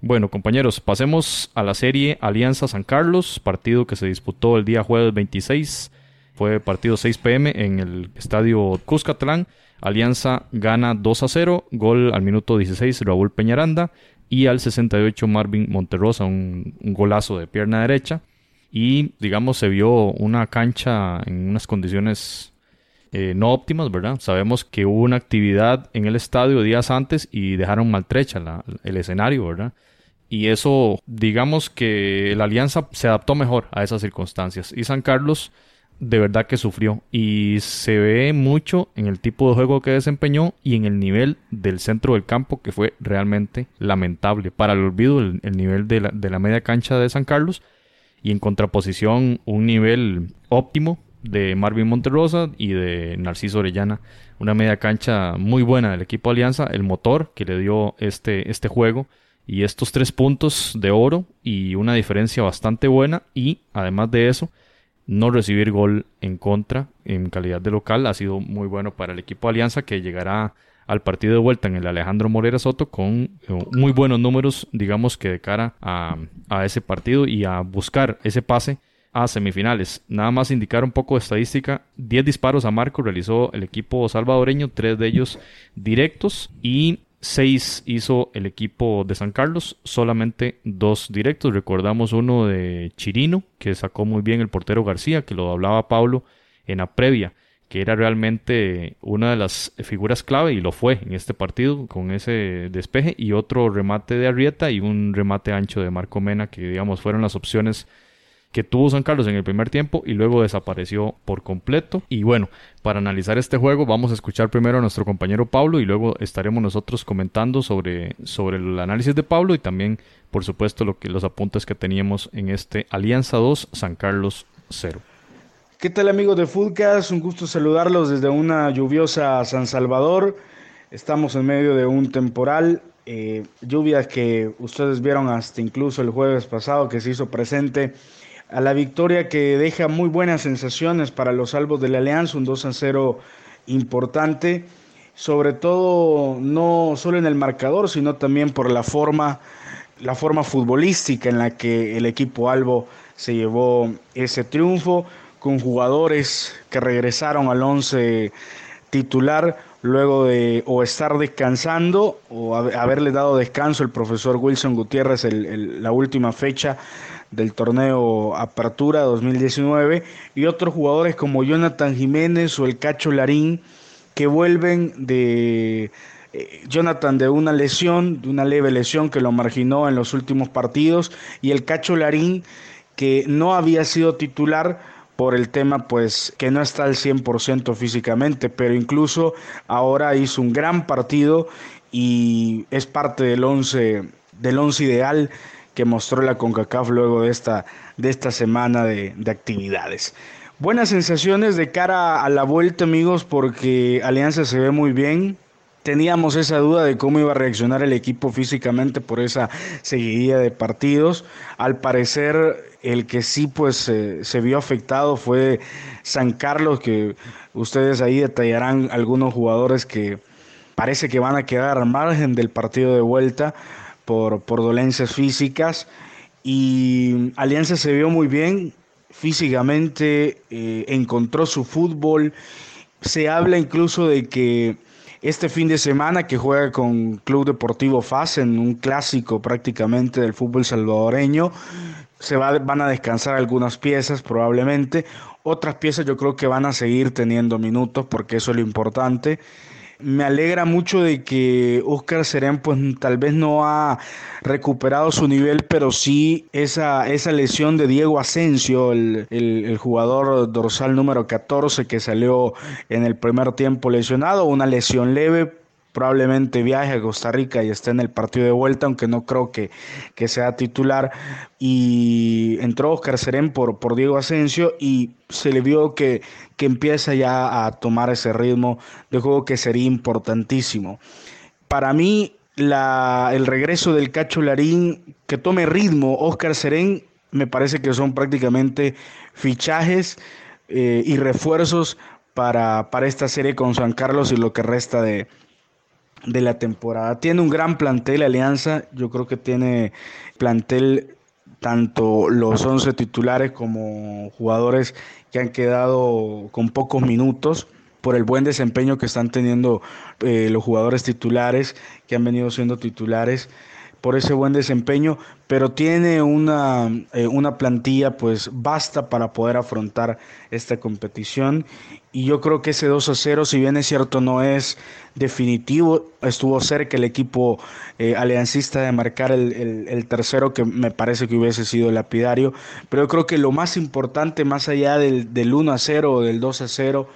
Bueno, compañeros, pasemos a la serie Alianza San Carlos, partido que se disputó el día jueves 26. Fue partido 6 pm en el estadio Cuscatlán. Alianza gana 2 a 0, gol al minuto 16 Raúl Peñaranda y al 68 Marvin Monterrosa, un, golazo de pierna derecha. Y digamos, se vio una cancha en unas condiciones eh, no óptimas, ¿verdad? Sabemos que hubo una actividad en el estadio días antes y dejaron maltrecha el escenario, ¿verdad? Y eso, digamos que la alianza se adaptó mejor a esas circunstancias. Y San Carlos de verdad que sufrió y se ve mucho en el tipo de juego que desempeñó y en el nivel del centro del campo que fue realmente lamentable. Para el olvido, el, nivel de la, de la media cancha de San Carlos y en contraposición un nivel óptimo de Marvin Monterrosa y de Narciso Orellana. Una media cancha muy buena del equipo Alianza, el motor que le dio este, este juego y estos tres puntos de oro y una diferencia bastante buena y además de eso no recibir gol en contra en calidad de local ha sido muy bueno para el equipo Alianza que llegará al partido de vuelta en el Alejandro Morera Soto con eh, muy buenos números digamos que de cara a, a ese partido y a buscar ese pase a semifinales. Nada más indicar un poco de estadística. 10 disparos a Marco realizó el equipo salvadoreño, tres de ellos directos y 6 hizo el equipo de San Carlos, solamente dos directos. Recordamos uno de Chirino, que sacó muy bien el portero García, que lo hablaba Pablo en la previa, que era realmente una de las figuras clave y lo fue en este partido con ese despeje y otro remate de Arrieta y un remate ancho de Marco Mena, que digamos fueron las opciones que tuvo San Carlos en el primer tiempo y luego desapareció por completo. Y bueno, para analizar este juego vamos a escuchar primero a nuestro compañero Pablo y luego estaremos nosotros comentando sobre, sobre el análisis de Pablo y también, por supuesto, lo que, los apuntes que teníamos en este Alianza 2 San Carlos 0. ¿Qué tal amigos de Foodcast? Un gusto saludarlos desde una lluviosa San Salvador. Estamos en medio de un temporal eh, lluvias que ustedes vieron hasta incluso el jueves pasado que se hizo presente a la victoria que deja muy buenas sensaciones para los salvos de la Alianza, un 2 a 0 importante, sobre todo no solo en el marcador, sino también por la forma, la forma futbolística en la que el equipo Albo se llevó ese triunfo, con jugadores que regresaron al 11 titular luego de o estar descansando o haberle dado descanso el profesor Wilson Gutiérrez la última fecha del torneo Apertura 2019 y otros jugadores como Jonathan Jiménez o el Cacho Larín que vuelven de eh, Jonathan de una lesión, de una leve lesión que lo marginó en los últimos partidos y el Cacho Larín que no había sido titular por el tema pues que no está al 100% físicamente, pero incluso ahora hizo un gran partido y es parte del 11 del once ideal que mostró la CONCACAF luego de esta, de esta semana de, de actividades. Buenas sensaciones de cara a la vuelta, amigos, porque Alianza se ve muy bien. Teníamos esa duda de cómo iba a reaccionar el equipo físicamente por esa seguidilla de partidos. Al parecer, el que sí pues se vio afectado fue San Carlos, que ustedes ahí detallarán algunos jugadores que parece que van a quedar al margen del partido de vuelta por, dolencias físicas. Y Alianza se vio muy bien físicamente, eh, encontró su fútbol. Se habla incluso de que este fin de semana que juega con Club Deportivo FAS en un clásico prácticamente del fútbol salvadoreño, se va, van a descansar algunas piezas probablemente. Otras piezas yo creo que van a seguir teniendo minutos porque eso es lo importante. Me alegra mucho de que Oscar Serén pues tal vez no ha recuperado su nivel, pero sí esa, esa lesión de Diego Asensio, el, el, jugador dorsal número 14 que salió en el primer tiempo lesionado, una lesión leve, probablemente viaje a Costa Rica y esté en el partido de vuelta, aunque no creo que, que sea titular. Y entró Oscar Serén por, por Diego Asensio y se le vio que, que empieza ya a tomar ese ritmo de juego que sería importantísimo. Para mí, el regreso del Cacho Larín, que tome ritmo Oscar Serén, me parece que son prácticamente fichajes eh, y refuerzos para, para esta serie con San Carlos y lo que resta de, de la temporada. Tiene un gran plantel Alianza, yo creo que tiene plantel tanto los 11 titulares como jugadores que han quedado con pocos minutos por el buen desempeño que están teniendo eh, los jugadores titulares, que han venido siendo titulares por ese buen desempeño, pero tiene una, eh, una plantilla pues basta para poder afrontar esta competición. Y yo creo que ese 2 a 0, si bien es cierto no es definitivo, estuvo cerca el equipo eh, aliancista de marcar el, el, tercero que me parece que hubiese sido lapidario, pero yo creo que lo más importante más allá del, del 1 a 0 o del 2 a 0,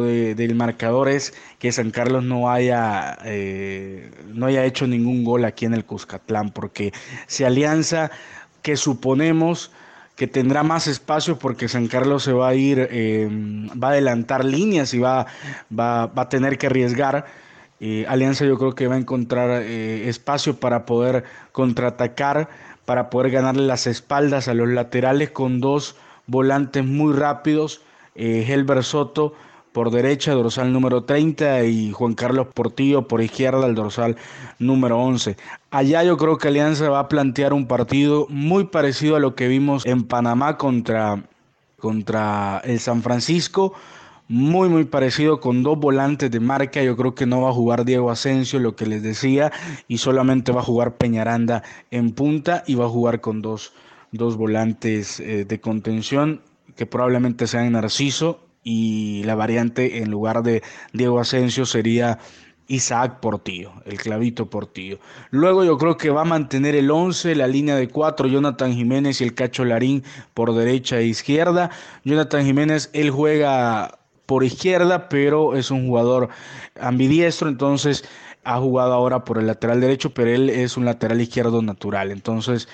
del marcador es que San Carlos no haya, eh, no haya hecho ningún gol aquí en el Cuscatlán, porque si Alianza, que suponemos que tendrá más espacio porque San Carlos se va a ir, eh, va a adelantar líneas y va, va, va a tener que arriesgar. Eh, Alianza yo creo que va a encontrar espacio para poder contraatacar, para poder ganarle las espaldas a los laterales con dos volantes muy rápidos, Helber Soto por derecha, dorsal número 30 y Juan Carlos Portillo por izquierda, el dorsal número 11. Allá yo creo que Alianza va a plantear un partido muy parecido a lo que vimos en Panamá contra, contra el San Francisco. Muy, muy parecido con dos volantes de marca. Yo creo que no va a jugar Diego Asensio, lo que les decía, y solamente va a jugar Peñaranda en punta y va a jugar con dos, dos volantes eh, de contención que probablemente sean Narciso y la variante en lugar de Diego Asensio sería Isaac Portillo, el clavito Portillo. Luego yo creo que va a mantener el 11, la línea de 4, Jonathan Jiménez y el Cacho Larín por derecha e izquierda. Jonathan Jiménez, él juega por izquierda, pero es un jugador ambidiestro, entonces ha jugado ahora por el lateral derecho, pero él es un lateral izquierdo natural. Entonces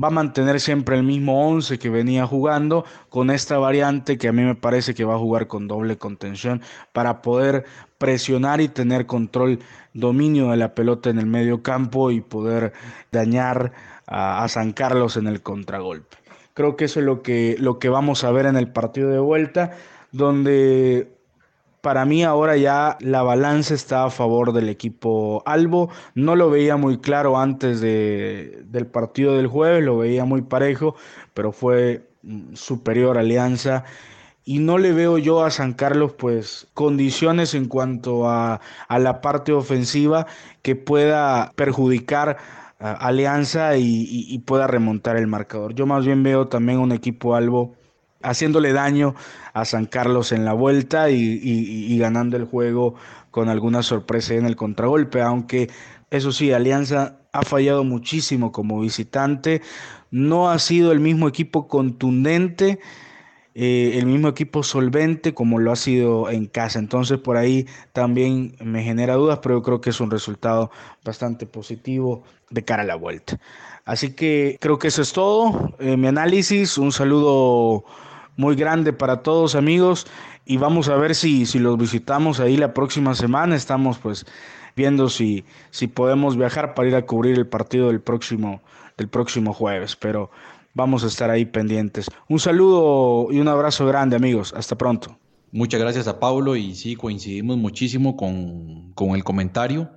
va a mantener siempre el mismo 11 que venía jugando con esta variante que a mí me parece que va a jugar con doble contención para poder presionar y tener control, dominio de la pelota en el medio campo y poder dañar a, a San Carlos en el contragolpe. Creo que eso es lo que, lo que vamos a ver en el partido de vuelta, donde para mí ahora ya la balanza está a favor del equipo Albo. No lo veía muy claro antes de, del partido del jueves, lo veía muy parejo, pero fue mm, superior Alianza. Y no le veo yo a San Carlos pues condiciones en cuanto a, a la parte ofensiva que pueda perjudicar a Alianza y, y pueda remontar el marcador. Yo más bien veo también un equipo Albo haciéndole daño a San Carlos en la vuelta y, ganando el juego con alguna sorpresa en el contragolpe, aunque eso sí, Alianza ha fallado muchísimo como visitante, no ha sido el mismo equipo contundente, eh, el mismo equipo solvente como lo ha sido en casa, entonces por ahí también me genera dudas, pero yo creo que es un resultado bastante positivo de cara a la vuelta. Así que creo que eso es todo, eh, mi análisis, un saludo muy grande para todos amigos y vamos a ver si, si los visitamos ahí la próxima semana. Estamos pues viendo si, si podemos viajar para ir a cubrir el partido del próximo, del próximo jueves, pero vamos a estar ahí pendientes. Un saludo y un abrazo grande amigos, hasta pronto. Muchas gracias a Pablo y sí, coincidimos muchísimo con, con el comentario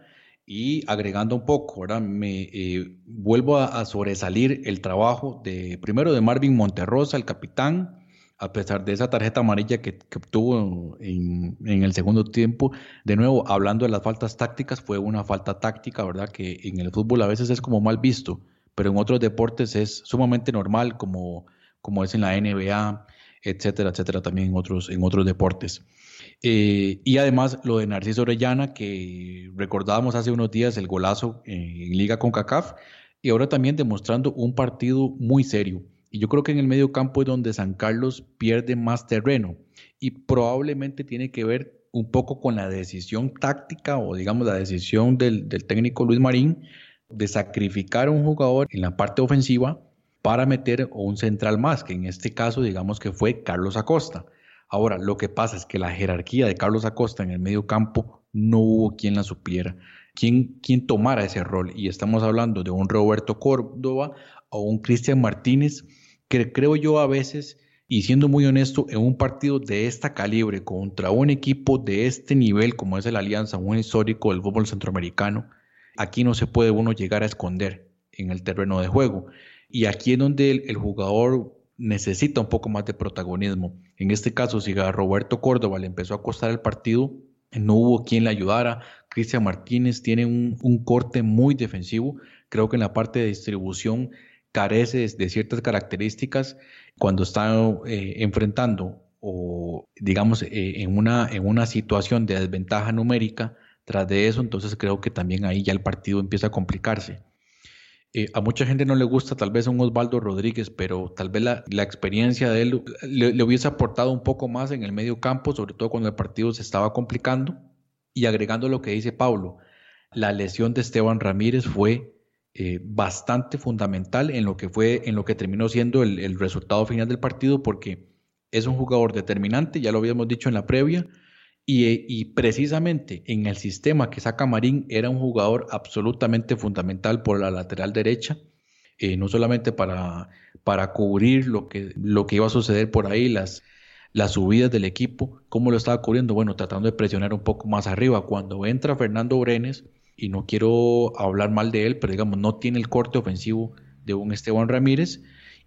y agregando un poco, ahora me eh, vuelvo a, a, sobresalir el trabajo de primero de Marvin Monterrosa, el capitán, a pesar de esa tarjeta amarilla que, obtuvo en, el segundo tiempo, de nuevo, hablando de las faltas tácticas, fue una falta táctica, ¿verdad? Que en el fútbol a veces es como mal visto, pero en otros deportes es sumamente normal, como, como es en la NBA, etcétera, etcétera, también en otros, en otros deportes. Eh, y además lo de Narciso Orellana, que recordábamos hace unos días el golazo en Liga con CACAF, y ahora también demostrando un partido muy serio y yo creo que en el medio campo es donde San Carlos pierde más terreno y probablemente tiene que ver un poco con la decisión táctica o digamos la decisión del, técnico Luis Marín de sacrificar a un jugador en la parte ofensiva para meter un central más, que en este caso digamos que fue Carlos Acosta. Ahora, lo que pasa es que la jerarquía de Carlos Acosta en el medio campo no hubo quien la supiera, quien, quien tomara ese rol. Y estamos hablando de un Roberto Córdoba o un Cristian Martínez que creo yo a veces, y siendo muy honesto, en un partido de esta calibre contra un equipo de este nivel como es el Alianza, un histórico del fútbol centroamericano, aquí no se puede uno llegar a esconder en el terreno de juego. Y aquí es donde el, jugador necesita un poco más de protagonismo. En este caso, si a Roberto Córdoba le empezó a costar el partido, no hubo quien le ayudara. Cristian Martínez tiene un, un corte muy defensivo. Creo que en la parte de distribución carece de ciertas características cuando está eh, enfrentando o digamos eh, en, una, en una situación de desventaja numérica tras de eso, entonces creo que también ahí ya el partido empieza a complicarse. Eh, a mucha gente no le gusta tal vez un Osvaldo Rodríguez, pero tal vez la, la experiencia de él le, le, hubiese aportado un poco más en el medio campo, sobre todo cuando el partido se estaba complicando. Y agregando lo que dice Pablo, la lesión de Esteban Ramírez fue eh, bastante fundamental en lo que fue, en lo que terminó siendo el, resultado final del partido, porque es un jugador determinante, ya lo habíamos dicho en la previa, y, precisamente en el sistema que saca Marín era un jugador absolutamente fundamental por la lateral derecha, eh, no solamente para, para cubrir lo que, lo que iba a suceder por ahí, las, las subidas del equipo, cómo lo estaba cubriendo, bueno, tratando de presionar un poco más arriba. Cuando entra Fernando Brenes, y no quiero hablar mal de él, pero digamos, no tiene el corte ofensivo de un Esteban Ramírez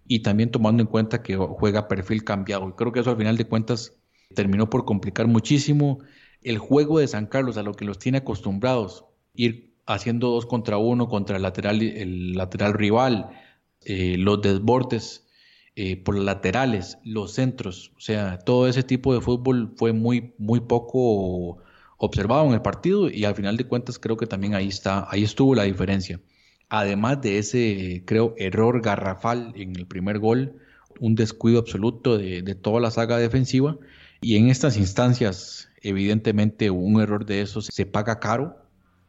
y también tomando en cuenta que juega perfil cambiado. Y creo que eso al final de cuentas terminó por complicar muchísimo el juego de San Carlos, a lo que los tiene acostumbrados, ir haciendo dos contra uno contra el lateral, el lateral rival, eh, los desbordes eh, por los laterales, los centros, o sea, todo ese tipo de fútbol fue muy, muy poco observado en el partido y al final de cuentas creo que también ahí está, ahí estuvo la diferencia. Además de ese, creo, error garrafal en el primer gol, un descuido absoluto de, toda la saga defensiva y en estas instancias, evidentemente, un error de esos se paga caro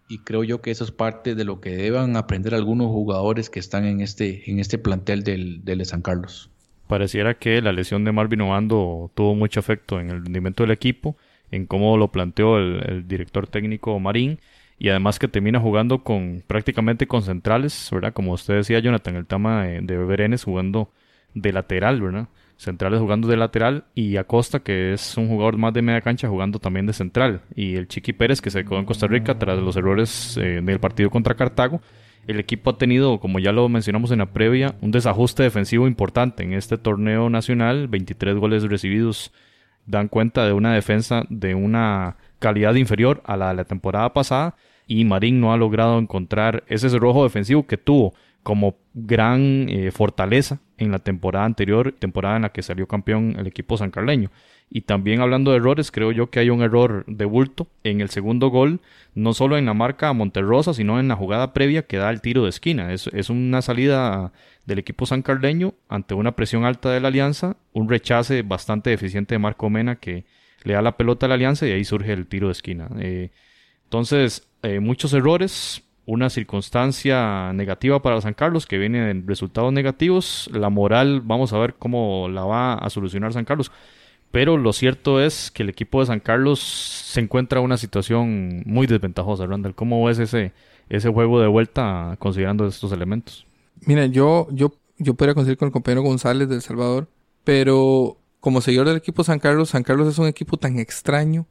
y creo yo que eso es parte de lo que deban aprender algunos jugadores que están en este, en este plantel del, del de San Carlos. Pareciera que la lesión de Marvin Obando tuvo mucho efecto en el rendimiento del equipo, en cómo lo planteó el, director técnico Marín y además que termina jugando con prácticamente con centrales, ¿verdad? Como usted decía, Jonathan, el tema de, de Berenes jugando de lateral, ¿verdad? centrales jugando de lateral y Acosta, que es un jugador más de media cancha, jugando también de central. Y el Chiqui Pérez, que se quedó en Costa Rica tras los errores eh, del partido contra Cartago. El equipo ha tenido, como ya lo mencionamos en la previa, un desajuste defensivo importante en este torneo nacional. 23 goles recibidos dan cuenta de una defensa de una calidad inferior a la de la temporada pasada. Y Marín no ha logrado encontrar ese cerrojo defensivo que tuvo como gran eh, fortaleza en la temporada anterior, temporada en la que salió campeón el equipo sancarleño. Y también hablando de errores, creo yo que hay un error de bulto en el segundo gol, no solo en la marca a Monterrosa, sino en la jugada previa que da el tiro de esquina. Es, es una salida del equipo sancarleño ante una presión alta de la alianza, un rechace bastante eficiente de Marco Mena que le da la pelota a la alianza y ahí surge el tiro de esquina. Eh, entonces, eh, muchos errores, una circunstancia negativa para San Carlos que viene de resultados negativos. La moral, vamos a ver cómo la va a solucionar San Carlos. Pero lo cierto es que el equipo de San Carlos se encuentra en una situación muy desventajosa, Randall. ¿Cómo ves ese, ese juego de vuelta considerando estos elementos? Mira, yo, yo, yo podría conseguir con el compañero González del Salvador, pero como seguidor del equipo San Carlos, San Carlos es un equipo tan extraño.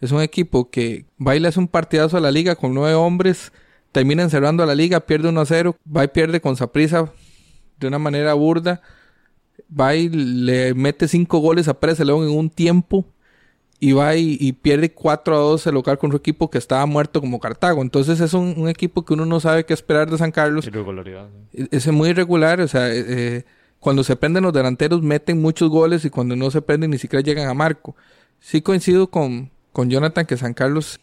Es un equipo que baila es un partidazo a la liga con nueve hombres termina encerrando a la liga, pierde 1 a 0, va y pierde con Saprisa de una manera burda, va y le mete 5 goles a Pérez León en un tiempo y va y, pierde 4 a 2 el local con un equipo que estaba muerto como Cartago. Entonces es un, equipo que uno no sabe qué esperar de San Carlos. Irregularidad. Es muy irregular, o sea, eh, eh, cuando se prenden los delanteros meten muchos goles y cuando no se prenden ni siquiera llegan a marco. Sí coincido con, con Jonathan que San Carlos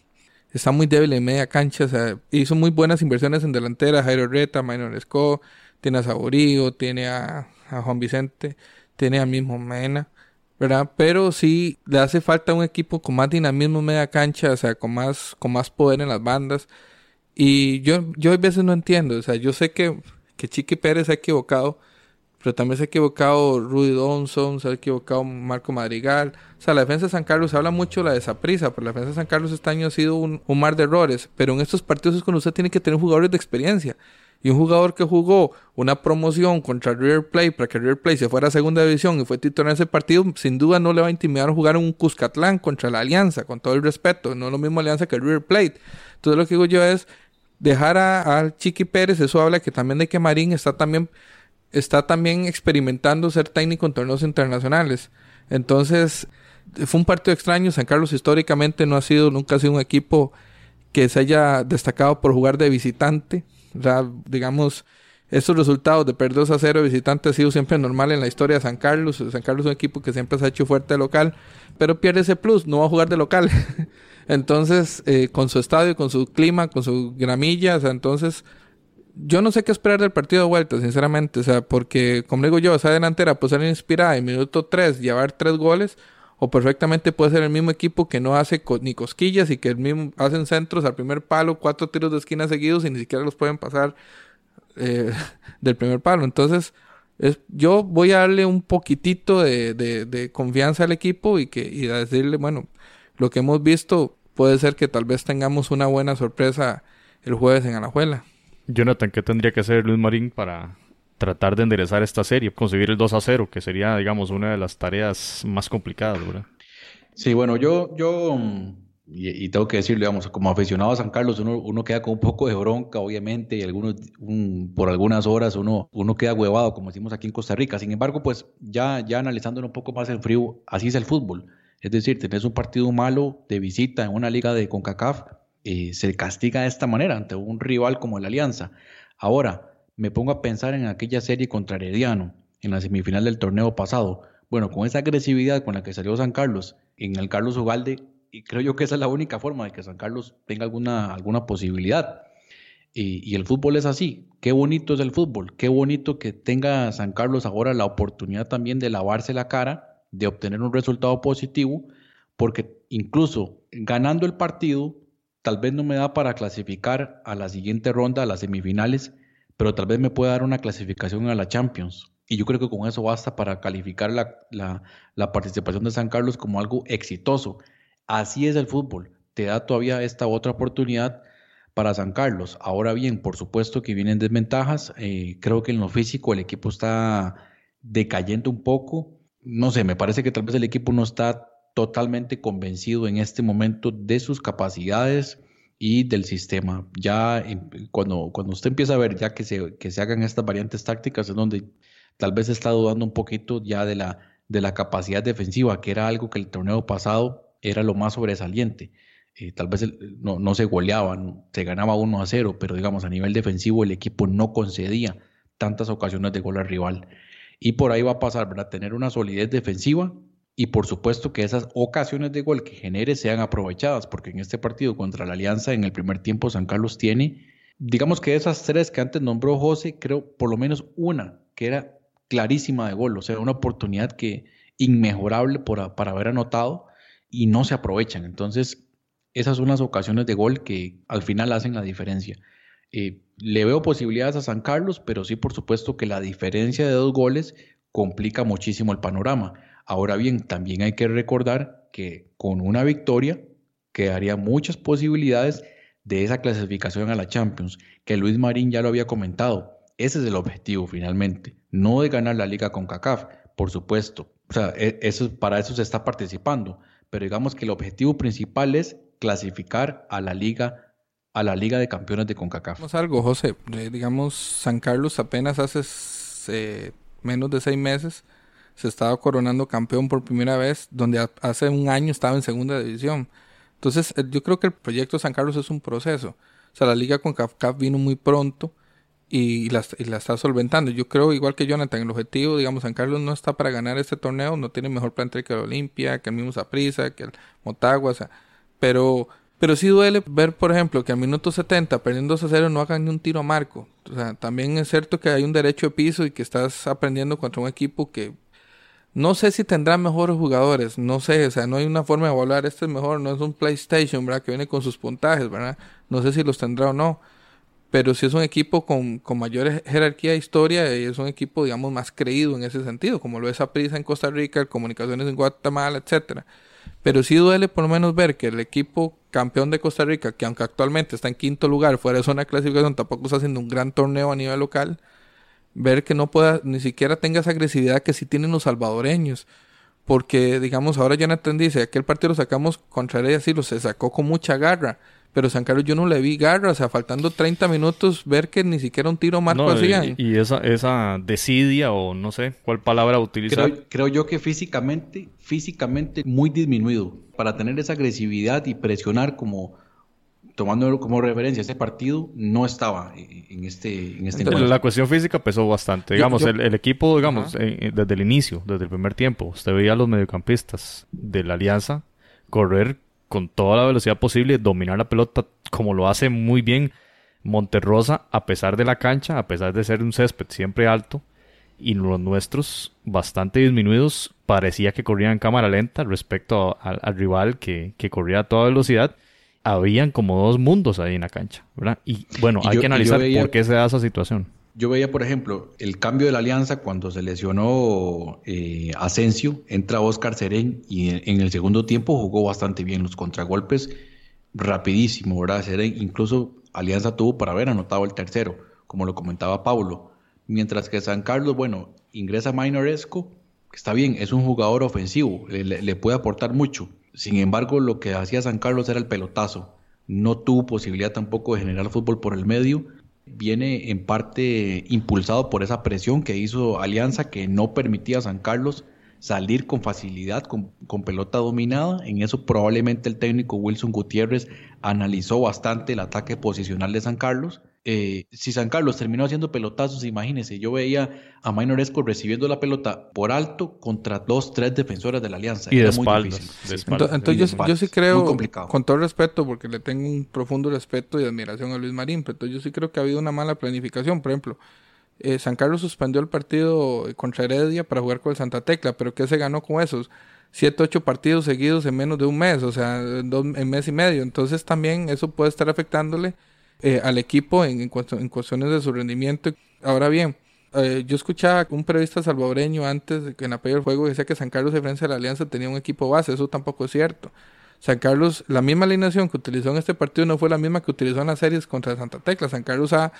está muy débil en media cancha. O sea, hizo muy buenas inversiones en delantera. Jairo Reta, Minor Esco, tiene a Saborío, tiene a, Juan Vicente, tiene a mismo Mena, ¿verdad? Pero sí le hace falta un equipo con más dinamismo media cancha, o sea, con más, con más poder en las bandas. Y yo, yo a veces no entiendo, o sea, yo sé que, que Chiqui Pérez se ha equivocado, pero también se ha equivocado Rudy Donson, se ha equivocado Marco Madrigal. O sea, la defensa de San Carlos habla mucho de la de Saprisa, pero la defensa de San Carlos este año ha sido un, mar de errores. Pero en estos partidos es cuando usted tiene que tener jugadores de experiencia. Y un jugador que jugó una promoción contra River Plate para que River Plate se fuera a segunda división y fue titular en ese partido, sin duda no le va a intimidar jugar un Cuscatlán contra la Alianza, con todo el respeto. No es lo mismo Alianza que River Plate. Entonces lo que digo yo es dejar a, Chiqui Pérez, eso habla que también de que Marín está también está también experimentando ser técnico en torneos internacionales. Entonces, fue un partido extraño. San Carlos históricamente no ha sido, nunca ha sido un equipo que se haya destacado por jugar de visitante. Digamos, estos resultados de perder 2 a 0 de visitante ha sido siempre normal en la historia de San Carlos. San Carlos es un equipo que siempre se ha hecho fuerte de local, pero pierde ese plus, no va a jugar de local. entonces, eh, con su estadio, con su clima, con su gramilla, entonces yo no sé qué esperar del partido de vuelta, sinceramente. O sea, porque, como digo yo, esa delantera puede ser inspirada en minuto 3, llevar tres goles, o perfectamente puede ser el mismo equipo que no hace ni cosquillas y que el mismo hacen centros al primer palo, cuatro tiros de esquina seguidos y ni siquiera los pueden pasar eh, del primer palo. Entonces, es, yo voy a darle un poquitito de, de, confianza al equipo y, que, y a decirle, bueno, lo que hemos visto puede ser que tal vez tengamos una buena sorpresa el jueves en Alajuela. Jonathan, ¿qué tendría que hacer Luis Marín para tratar de enderezar esta serie, conseguir el 2 a 0, que sería, digamos, una de las tareas más complicadas, ¿verdad? Sí, bueno, yo, yo, y, tengo que decirlo, digamos, como aficionado a San Carlos, uno, uno queda con un poco de bronca, obviamente, y algunos, por algunas horas uno, uno queda huevado, como decimos aquí en Costa Rica. Sin embargo, pues ya, ya analizando un poco más el frío, así es el fútbol. Es decir, tenés un partido malo de visita en una liga de CONCACAF, eh, se castiga de esta manera ante un rival como la Alianza. Ahora, me pongo a pensar en aquella serie contra Herediano, en la semifinal del torneo pasado. Bueno, con esa agresividad con la que salió San Carlos en el Carlos Ugalde, y creo yo que esa es la única forma de que San Carlos tenga alguna, alguna posibilidad. Y, y, el fútbol es así. Qué bonito es el fútbol. Qué bonito que tenga San Carlos ahora la oportunidad también de lavarse la cara, de obtener un resultado positivo, porque incluso ganando el partido tal vez no me da para clasificar a la siguiente ronda, a las semifinales, pero tal vez me pueda dar una clasificación a la Champions. Y yo creo que con eso basta para calificar la, participación de San Carlos como algo exitoso. Así es el fútbol. Te da todavía esta otra oportunidad para San Carlos. Ahora bien, por supuesto que vienen desventajas. Eh, creo que en lo físico el equipo está decayendo un poco. No sé, me parece que tal vez el equipo no está totalmente convencido en este momento de sus capacidades y del sistema. Ya cuando, cuando usted empieza a ver ya que se, que se hagan estas variantes tácticas es donde tal vez está dudando un poquito ya de la, de la capacidad defensiva, que era algo que el torneo pasado era lo más sobresaliente. Eh, tal vez no, no, se goleaban, se ganaba 1 a 0, pero digamos a nivel defensivo el equipo no concedía tantas ocasiones de gol al rival. Y por ahí va a pasar, ¿verdad? Tener una solidez defensiva y por supuesto que esas ocasiones de gol que genere sean aprovechadas, porque en este partido contra la Alianza en el primer tiempo San Carlos tiene, digamos que esas tres que antes nombró José, creo por lo menos una que era clarísima de gol, o sea, una oportunidad que inmejorable para haber anotado y no se aprovechan. Entonces, esas son las ocasiones de gol que al final hacen la diferencia. Eh, le veo posibilidades a San Carlos, pero sí, por supuesto que la diferencia de dos goles complica muchísimo el panorama. Ahora bien, también hay que recordar que con una victoria quedaría muchas posibilidades de esa clasificación a la Champions, que Luis Marín ya lo había comentado. Ese es el objetivo finalmente, no de ganar la liga con CACAF, por supuesto. O sea, e, eso, para eso se está participando, pero digamos que el objetivo principal es clasificar a la liga a la liga de campeones de CONCACAF. Algo, José. Eh, digamos, San Carlos apenas hace eh, menos de seis meses se estaba coronando campeón por primera vez, donde hace un año estaba en segunda división. Entonces, yo creo que el proyecto San Carlos es un proceso. O sea, la liga con CAFCAF vino muy pronto y la, está solventando. Yo creo, igual que Jonathan, el objetivo, digamos, San Carlos no está para ganar este torneo, no tiene mejor plantel que el Olimpia, que el mismo Saprissa, que el Motagua, o sea, pero, pero sí duele ver, por ejemplo, que al minuto 70, perdiendo 2 a 0, no hagan ni un tiro a marco. O sea, también es cierto que hay un derecho de piso y que estás aprendiendo contra un equipo que no sé si tendrá mejores jugadores, no sé, o sea, no hay una forma de evaluar, este es mejor, no es un PlayStation, ¿verdad? Que viene con sus puntajes, ¿verdad? No sé si los tendrá o no, pero si es un equipo con, con mayor jerarquía de historia y es un equipo, digamos, más creído en ese sentido, como lo es Aprisa en Costa Rica, Comunicaciones en Guatemala, etcétera. Pero sí duele por lo menos ver que el equipo campeón de Costa Rica, que aunque actualmente está en quinto lugar fuera de zona de clasificación, tampoco está haciendo un gran torneo a nivel local, ver que no pueda, ni siquiera tenga esa agresividad que sí tienen los salvadoreños. Porque, digamos, ahora Jonathan dice, aquel partido lo sacamos contra Heredia, sí, lo se sacó con mucha garra. Pero San Carlos yo no le vi garra, o sea, faltando 30 minutos, ver que ni siquiera un tiro marco no, hacían. Y, esa, esa desidia, o no sé cuál palabra utilizar. Creo, creo yo que físicamente, físicamente muy disminuido. Para tener esa agresividad y presionar como tomando como referencia ese partido, no estaba en este, en este La cuestión física pesó bastante. Digamos, el, equipo, digamos, eh, desde el inicio, desde el primer tiempo, usted veía a los mediocampistas de la Alianza correr con toda la velocidad posible, dominar la pelota como lo hace muy bien Monterrosa, a pesar de la cancha, a pesar de ser un césped siempre alto, y los nuestros bastante disminuidos, parecía que corrían en cámara lenta respecto al rival que, que corría a toda velocidad habían como dos mundos ahí en la cancha, ¿verdad? Y bueno, hay que analizar por qué se da esa situación. Yo veía, por ejemplo, el cambio de la alianza cuando se lesionó eh, Asensio, entra Oscar Serén y en, el segundo tiempo jugó bastante bien los contragolpes, rapidísimo, ¿verdad? Serén, incluso Alianza tuvo para haber anotado el tercero, como lo comentaba Paulo. Mientras que San Carlos, bueno, ingresa Minoresco, está bien, es un jugador ofensivo, le puede aportar mucho, sin embargo, lo que hacía San Carlos era el pelotazo. No tuvo posibilidad tampoco de generar fútbol por el medio. Viene en parte impulsado por esa presión que hizo Alianza que no permitía a San Carlos salir con facilidad, con, con, pelota dominada. En eso probablemente el técnico Wilson Gutiérrez analizó bastante el ataque posicional de San Carlos eh, si San Carlos terminó haciendo pelotazos, imagínense, yo veía a Mainoresco recibiendo la pelota por alto contra dos, tres defensores de la alianza. Y de espaldas. Entonces, yo, sí creo, con todo respeto, porque le tengo un profundo respeto y admiración a Luis Marín, pero yo sí creo que ha habido una mala planificación. Por ejemplo, eh, San Carlos suspendió el partido contra Heredia para jugar con el Santa Tecla, pero ¿qué se ganó con esos? siete, ocho partidos seguidos en menos de un mes, o sea, en, en mes y medio. Entonces también eso puede estar afectándole eh, al equipo en, en, cuestiones de su rendimiento. Ahora bien, eh, yo escuchaba un periodista salvadoreño antes que en apoyo del juego decía que San Carlos, de frente a la Alianza, tenía un equipo base. Eso tampoco es cierto. San Carlos, la misma alineación que utilizó en este partido no fue la misma que utilizó en las series contra Santa Tecla. San Carlos ha,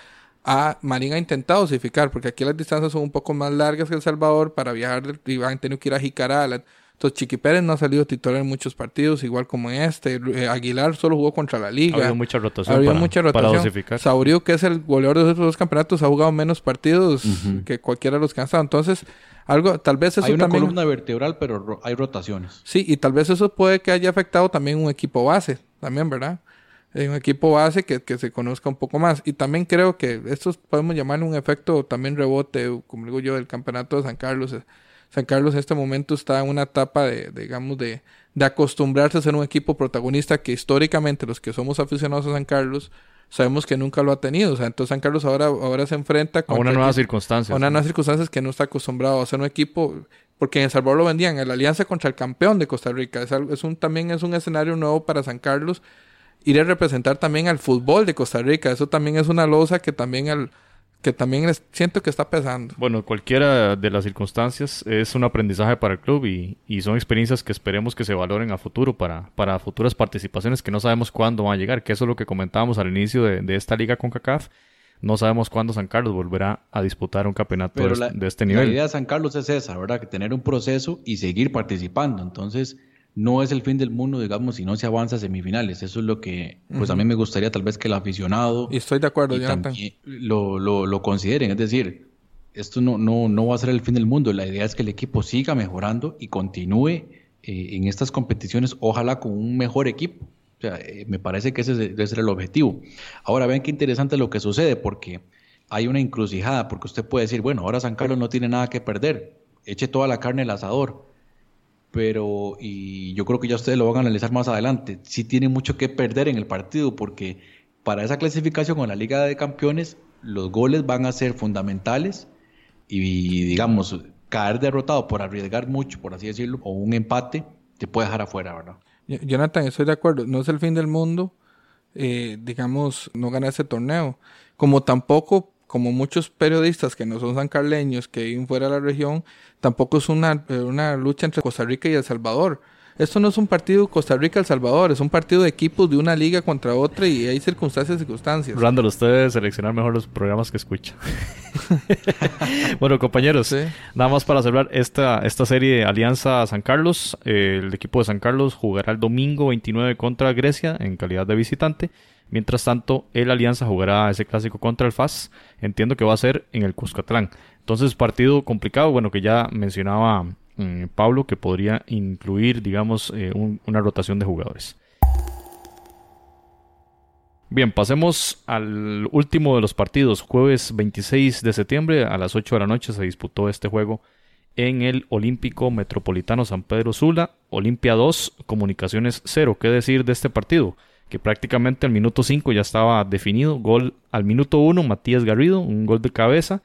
a Marín ha intentado dosificar, porque aquí las distancias son un poco más largas que El Salvador para viajar y han tenido que ir a Jicaral. Entonces Chiqui Pérez no ha salido titular en muchos partidos, igual como en este. Eh, Aguilar solo jugó contra la Liga. Ha habido mucha rotación. Ha habido para, mucha rotación. Para dosificar. Saurio, que es el goleador de esos dos campeonatos, ha jugado menos partidos que cualquiera de los que han estado. Entonces, algo, tal vez eso hay una también... columna vertebral, pero hay rotaciones. Sí, y tal vez eso puede que haya afectado también un equipo base, también, ¿verdad? Un equipo base que, que, se conozca un poco más. Y también creo que esto podemos llamarle un efecto también rebote, como digo yo, del campeonato de San Carlos. San Carlos en este momento está en una etapa de, digamos, de, de acostumbrarse a ser un equipo protagonista que históricamente los que somos aficionados a San Carlos sabemos que nunca lo ha tenido. O sea, entonces San Carlos ahora, ahora se enfrenta con... A una nueva circunstancia. A una nueva circunstancias que no está acostumbrado a ser un equipo... Porque en El Salvador lo vendían en la alianza contra el campeón de Costa Rica. Es, es un, también es un escenario nuevo para San Carlos. Ir a representar también al fútbol de Costa Rica. Eso también es una losa que también al que también siento que está pesando. Bueno, cualquiera de las circunstancias es un aprendizaje para el club y, y, son experiencias que esperemos que se valoren a futuro para, para futuras participaciones que no sabemos cuándo van a llegar, que eso es lo que comentábamos al inicio de, de esta liga con CACAF. No sabemos cuándo San Carlos volverá a disputar un campeonato de, de, este nivel. La idea de San Carlos es esa, ¿verdad? Que tener un proceso y seguir participando. Entonces, no es el fin del mundo, digamos, si no se avanza a semifinales. Eso es lo que, pues a mí me gustaría tal vez que el aficionado... Y estoy de acuerdo, también lo, lo, lo, consideren. Es decir, esto no, no, no va a ser el fin del mundo. La idea es que el equipo siga mejorando y continúe eh, en estas competiciones, ojalá con un mejor equipo. O sea, eh, me parece que ese debe ser el objetivo. Ahora ven qué interesante lo que sucede, porque hay una encrucijada, porque usted puede decir, bueno, ahora San Carlos no tiene nada que perder, eche toda la carne al asador pero y yo creo que ya ustedes lo van a analizar más adelante, sí tiene mucho que perder en el partido porque para esa clasificación con la Liga de Campeones los goles van a ser fundamentales y digamos caer derrotado por arriesgar mucho, por así decirlo, o un empate te puede dejar afuera, ¿verdad? Jonathan, estoy de acuerdo, no es el fin del mundo, eh, digamos, no ganar ese torneo, como tampoco como muchos periodistas que no son sancarleños, que viven fuera de la región, tampoco es una, eh, una lucha entre Costa Rica y El Salvador. Esto no es un partido Costa Rica-El Salvador, es un partido de equipos de una liga contra otra y hay circunstancias y circunstancias. Randall, usted debe seleccionar mejor los programas que escucha. bueno, compañeros, nada más para cerrar esta, esta serie Alianza San Carlos. el equipo de San Carlos jugará el domingo 29 contra Grecia en calidad de visitante. Mientras tanto, el Alianza jugará ese clásico contra el FAS. Entiendo que va a ser en el Cuscatlán. Entonces, partido complicado, bueno, que ya mencionaba mm, Pablo, que podría incluir, digamos, eh, una rotación de jugadores. Bien, pasemos al último de los partidos. Jueves 26 de septiembre a las 8 de la noche se disputó este juego en el Olímpico Metropolitano San Pedro Sula. Olimpia 2, Comunicaciones 0. ¿Qué decir de este partido? Que prácticamente al minuto 5 ya estaba definido. Gol al minuto 1, Matías Garrido, un gol de cabeza.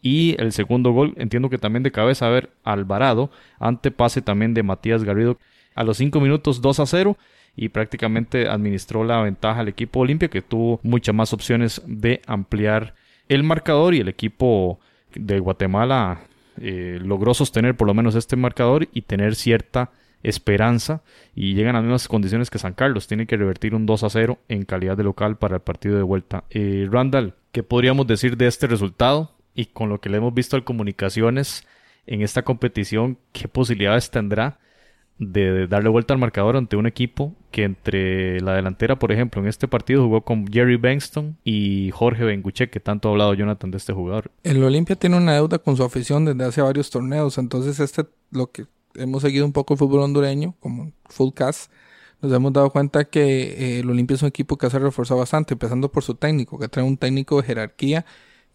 Y el segundo gol, entiendo que también de cabeza, a ver, Alvarado, antepase también de Matías Garrido. A los 5 minutos 2 a 0 y prácticamente administró la ventaja al equipo Olimpia que tuvo muchas más opciones de ampliar el marcador y el equipo de Guatemala eh, logró sostener por lo menos este marcador y tener cierta esperanza y llegan a las mismas condiciones que San Carlos. Tiene que revertir un 2 a 0 en calidad de local para el partido de vuelta. Eh, Randall, ¿qué podríamos decir de este resultado? Y con lo que le hemos visto al Comunicaciones en esta competición, ¿qué posibilidades tendrá de darle vuelta al marcador ante un equipo que entre la delantera, por ejemplo, en este partido jugó con Jerry Bengston y Jorge Benguche, que tanto ha hablado Jonathan de este jugador. El Olimpia tiene una deuda con su afición desde hace varios torneos, entonces este lo que hemos seguido un poco el fútbol hondureño, como full cast, nos hemos dado cuenta que eh, el Olimpia es un equipo que se ha reforzado bastante, empezando por su técnico, que trae un técnico de jerarquía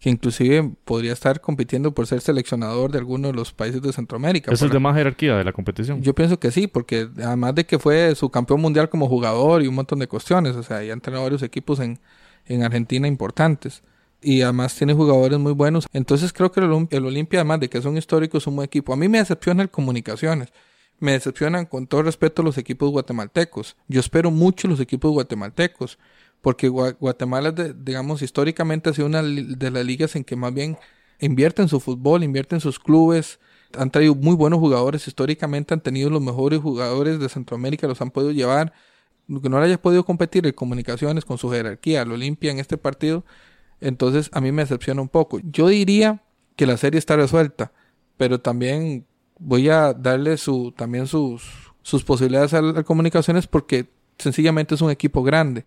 que inclusive podría estar compitiendo por ser seleccionador de alguno de los países de Centroamérica. ¿Es el de más jerarquía de la competición? Yo pienso que sí, porque además de que fue su campeón mundial como jugador y un montón de cuestiones, o sea, ya ha entrenado varios equipos en, en Argentina importantes y además tiene jugadores muy buenos. Entonces creo que el, Olimpia, además de que son históricos, es un buen equipo. A mí me decepciona el Comunicaciones. me decepcionan con todo respeto los equipos guatemaltecos. Yo espero mucho los equipos guatemaltecos, porque Guatemala, digamos, históricamente ha sido una de las ligas en que más bien invierte en su fútbol, invierte en sus clubes, han traído muy buenos jugadores, históricamente han tenido los mejores jugadores de Centroamérica, los han podido llevar, que no haya podido competir en comunicaciones con su jerarquía, al Olimpia en este partido, entonces a mí me decepciona un poco. Yo diría que la serie está resuelta, pero también voy a darle su, también sus, sus posibilidades a, comunicaciones porque sencillamente es un equipo grande.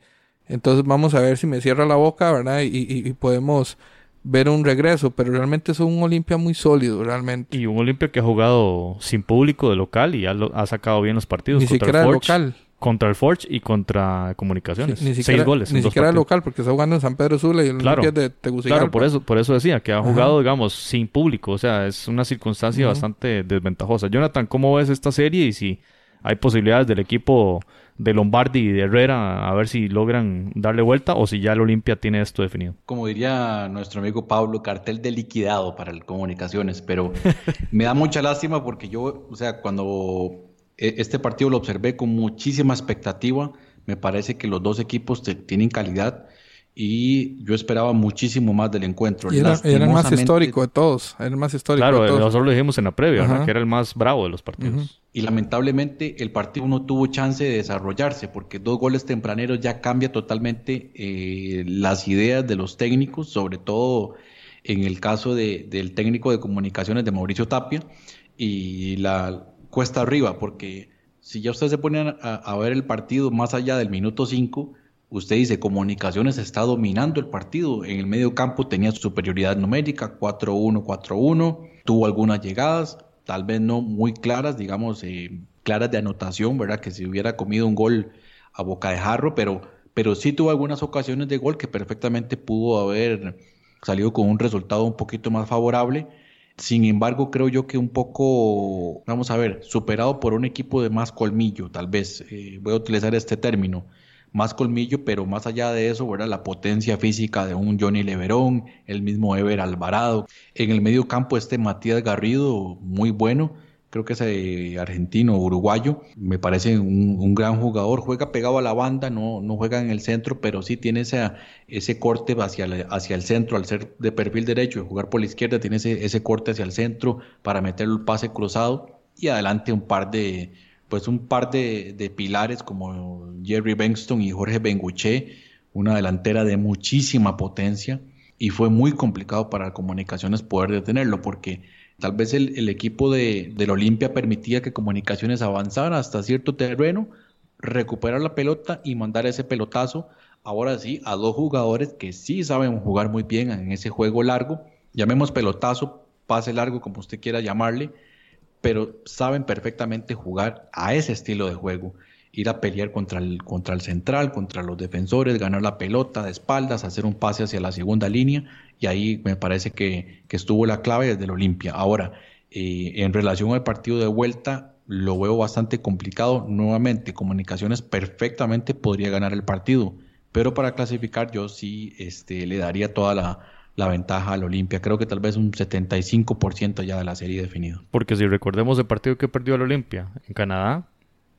Entonces vamos a ver si me cierra la boca, ¿verdad? y podemos ver un regreso, pero realmente es un Olimpia muy sólido, realmente. Y un Olimpia que ha jugado sin público de local y ha, ha sacado bien los partidos. Ni siquiera local. Contra el Forge y contra Comunicaciones. ni siquiera, Seis goles. Ni siquiera local, porque está jugando en San Pedro Sula y el claro, Olimpia de Tegucigalpa. Claro, por eso, por eso decía que ha jugado, digamos, sin público. O sea, es una circunstancia bastante desventajosa. Jonathan, ¿cómo ves esta serie y si hay posibilidades del equipo de Lombardi y de Herrera a ver si logran darle vuelta o si ya el Olimpia tiene esto definido. Como diría nuestro amigo Pablo, cartel de liquidado para el comunicaciones, pero me da mucha lástima porque yo, o sea, cuando este partido lo observé con muchísima expectativa, me parece que los dos equipos tienen calidad y yo esperaba muchísimo más del encuentro. Y era, el más histórico de todos, era el más histórico claro, de todos. nosotros lo dijimos en la previa, que era el más bravo de los partidos. Y lamentablemente el partido no tuvo chance de desarrollarse porque dos goles tempraneros ya cambia totalmente eh, las ideas de los técnicos, sobre todo en el caso de, del técnico de comunicaciones de Mauricio Tapia y la cuesta arriba, porque si ya ustedes se ponen a, a ver el partido más allá del minuto 5, Usted dice, Comunicaciones está dominando el partido. En el medio campo tenía superioridad numérica, 4-1, 4-1. Tuvo algunas llegadas, tal vez no muy claras, digamos, eh, claras de anotación, ¿verdad? Que si hubiera comido un gol a boca de jarro, pero, pero sí tuvo algunas ocasiones de gol que perfectamente pudo haber salido con un resultado un poquito más favorable. Sin embargo, creo yo que un poco, vamos a ver, superado por un equipo de más colmillo, tal vez, eh, voy a utilizar este término más colmillo, pero más allá de eso, ¿verdad? la potencia física de un Johnny Leverón, el mismo Ever Alvarado. En el medio campo este Matías Garrido, muy bueno, creo que es eh, argentino, uruguayo, me parece un, gran jugador, juega pegado a la banda, no, no juega en el centro, pero sí tiene ese, ese corte hacia el, hacia el centro, al ser de perfil derecho y jugar por la izquierda, tiene ese, ese corte hacia el centro para meter el pase cruzado y adelante un par de pues un par de, pilares como Jerry Bengston y Jorge Benguche, una delantera de muchísima potencia y fue muy complicado para Comunicaciones poder detenerlo porque tal vez el, equipo de, del Olimpia permitía que Comunicaciones avanzara hasta cierto terreno, recuperar la pelota y mandar ese pelotazo, ahora sí, a dos jugadores que sí saben jugar muy bien en ese juego largo, llamemos pelotazo, pase largo como usted quiera llamarle, pero saben perfectamente jugar a ese estilo de juego. Ir a pelear contra el, contra el central, contra los defensores, ganar la pelota de espaldas, hacer un pase hacia la segunda línea, y ahí me parece que, estuvo la clave desde el Olimpia. Ahora, eh, en relación al partido de vuelta, lo veo bastante complicado. Nuevamente, Comunicaciones perfectamente podría ganar el partido, pero para clasificar yo sí este, le daría toda la, la ventaja al Olimpia. Creo que tal vez un 75% ya de la serie definido. Porque si recordemos el partido que perdió el Olimpia en Canadá,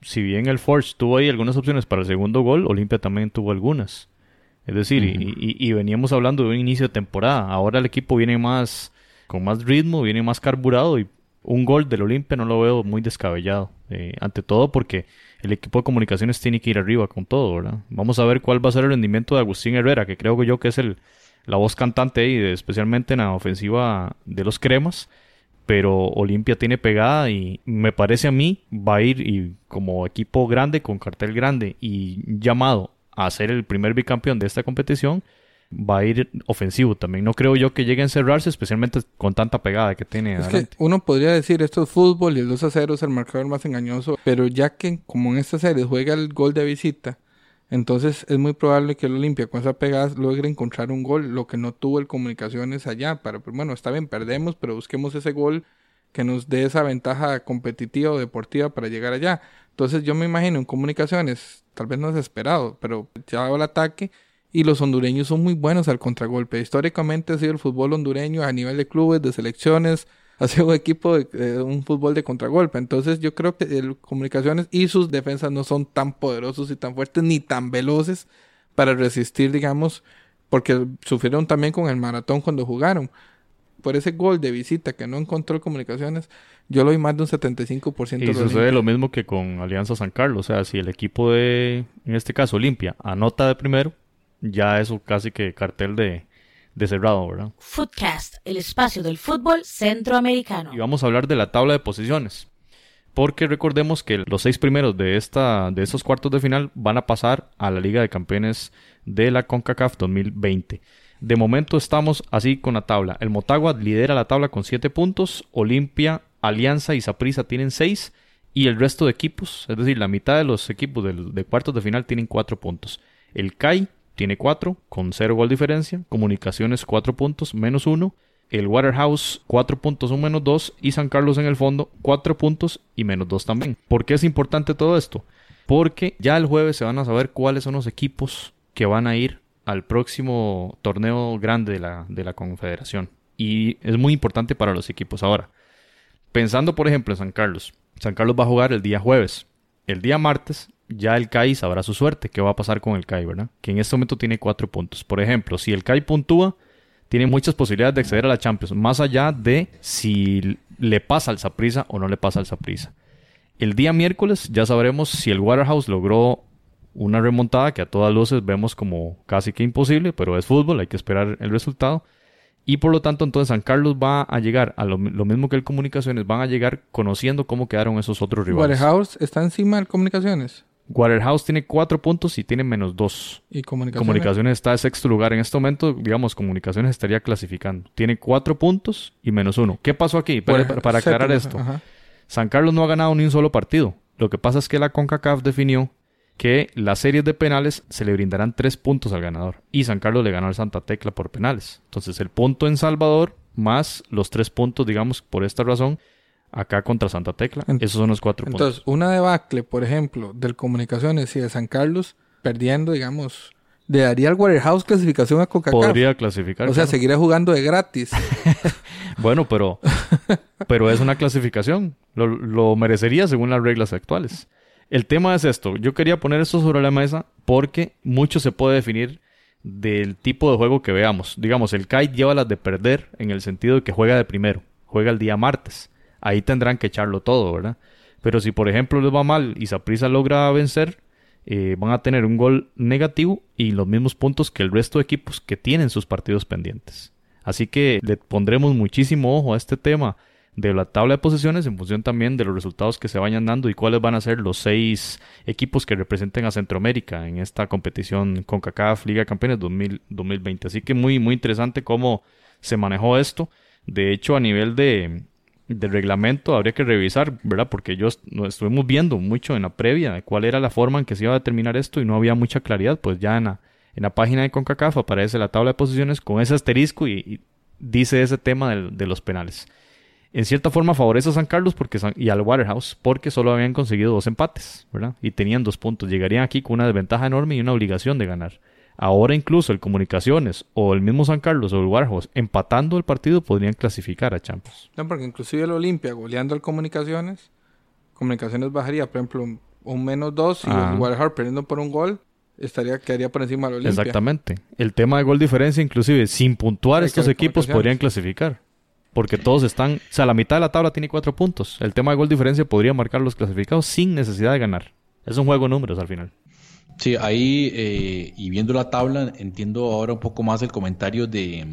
si bien el Forge tuvo ahí algunas opciones para el segundo gol, Olimpia también tuvo algunas. Es decir, y, veníamos hablando de un inicio de temporada. Ahora el equipo viene más con más ritmo, viene más carburado y un gol del Olimpia no lo veo muy descabellado. Eh, ante todo porque el equipo de comunicaciones tiene que ir arriba con todo, ¿verdad? Vamos a ver cuál va a ser el rendimiento de Agustín Herrera, que creo que yo que es el, la voz cantante ahí, especialmente en la ofensiva de los cremas. Pero Olimpia tiene pegada y me parece a mí va a ir y como equipo grande, con cartel grande y llamado a ser el primer bicampeón de esta competición, va a ir ofensivo también. No creo yo que llegue a encerrarse, especialmente con tanta pegada que tiene. Es que uno podría decir esto es fútbol y el 2 a 0 es el marcador más engañoso, pero ya que como en esta serie juega el gol de visita, entonces es muy probable que el Olimpia con esa pegada logre encontrar un gol, lo que no tuvo el Comunicaciones allá. Para, pues, bueno, está bien, perdemos, pero busquemos ese gol que nos dé esa ventaja competitiva o deportiva para llegar allá. Entonces yo me imagino en Comunicaciones, tal vez no desesperado, pero ya va el ataque y los hondureños son muy buenos al contragolpe. Históricamente ha sido el fútbol hondureño a nivel de clubes, de selecciones, hacia un equipo de un fútbol de contragolpe. Entonces yo creo que el Comunicaciones y sus defensas no son tan poderosos y tan fuertes ni tan veloces para resistir, digamos, porque sufrieron también con el maratón cuando jugaron. Por ese gol de visita que no encontró Comunicaciones, yo lo vi más de un 75%. Y sucede lo mismo que con Alianza San Carlos. O sea, si el equipo de, en este caso, Olimpia, anota de primero, ya eso casi que cartel de, de cerrado, ¿verdad? Footcast, el espacio del fútbol centroamericano. Y vamos a hablar de la tabla de posiciones. Porque recordemos que los seis primeros de, esta, de estos cuartos de final van a pasar a la Liga de Campeones de la CONCACAF 2020. De momento estamos así con la tabla. El Motagua lidera la tabla con 7 puntos. Olimpia, Alianza y Saprissa tienen 6. Y el resto de equipos, es decir, la mitad de los equipos de, cuartos de final tienen 4 puntos. El CAI tiene 4 con 0 gol diferencia. Comunicaciones 4 puntos menos 1. El Waterhouse 4 puntos un menos 2. Y San Carlos en el fondo 4 puntos y menos 2 también. ¿Por qué es importante todo esto? Porque ya el jueves se van a saber cuáles son los equipos que van a ir al próximo torneo grande de la, de la Confederación. Y es muy importante para los equipos ahora. Pensando, por ejemplo, en San Carlos. San Carlos va a jugar el día jueves. El día martes ya el CAI sabrá su suerte. ¿Qué va a pasar con el CAI, verdad? Que en este momento tiene cuatro puntos. Por ejemplo, si el CAI puntúa, tiene muchas posibilidades de acceder a la Champions. Más allá de si le pasa al Saprisa o no le pasa al Saprisa. El día miércoles ya sabremos si el Waterhouse logró una remontada que a todas luces vemos como casi que imposible, pero es fútbol, hay que esperar el resultado. Y por lo tanto, entonces San Carlos va a llegar a lo, mismo que el Comunicaciones, van a llegar conociendo cómo quedaron esos otros rivales. Waterhouse está encima del Comunicaciones. Waterhouse tiene cuatro puntos y tiene menos dos. Y Comunicaciones. Comunicaciones está en sexto lugar. En este momento, digamos, Comunicaciones estaría clasificando. Tiene cuatro puntos y menos uno. ¿Qué pasó aquí? Para, para aclarar esto. San Carlos no ha ganado ni un solo partido. Lo que pasa es que la CONCACAF definió que las series de penales se le brindarán tres puntos al ganador. Y San Carlos le ganó al Santa Tecla por penales. Entonces el punto en Salvador más los tres puntos, digamos, por esta razón, acá contra Santa Tecla. Esos son los cuatro puntos. Entonces, una debacle, por ejemplo, del Comunicaciones y de San Carlos, perdiendo, digamos, le daría al Warehouse clasificación a Coca-Cola. Podría clasificar. O sea, seguirá jugando de gratis. bueno, pero, pero es una clasificación. lo merecería según las reglas actuales. El tema es esto. Yo quería poner esto sobre la mesa porque mucho se puede definir del tipo de juego que veamos. Digamos, el Kai lleva las de perder en el sentido de que juega de primero, juega el día martes. Ahí tendrán que echarlo todo, ¿verdad? Pero si por ejemplo les va mal y Saprisa logra vencer, eh, van a tener un gol negativo y los mismos puntos que el resto de equipos que tienen sus partidos pendientes. Así que le pondremos muchísimo ojo a este tema de la tabla de posiciones en función también de los resultados que se vayan dando y cuáles van a ser los seis equipos que representen a Centroamérica en esta competición con CACAF Liga de Campeones 2020. Así que muy, muy interesante cómo se manejó esto. De hecho, a nivel de, reglamento habría que revisar, ¿verdad? Porque yo estuvimos viendo mucho en la previa de cuál era la forma en que se iba a determinar esto y no había mucha claridad. Pues ya en la, en la página de CONCACAF aparece la tabla de posiciones con ese asterisco y, dice ese tema de los penales en cierta forma favorece a San Carlos porque y al Waterhouse porque solo habían conseguido dos empates, ¿verdad? Y tenían dos puntos. Llegarían aquí con una desventaja enorme y una obligación de ganar. Ahora incluso el Comunicaciones o el mismo San Carlos o el Waterhouse empatando el partido podrían clasificar a Champions. No, porque inclusive el Olimpia goleando al Comunicaciones, Comunicaciones bajaría, por ejemplo, un, menos dos y el Waterhouse perdiendo por un gol estaría quedaría por encima del Olimpia. Exactamente. El tema de gol diferencia inclusive sin puntuar estos equipos podrían clasificar. Porque todos están, o sea, la mitad de la tabla tiene cuatro puntos. El tema de gol diferencia podría marcar los clasificados sin necesidad de ganar. Es un juego de números al final. Sí, ahí, eh, y viendo la tabla, entiendo ahora un poco más el comentario de,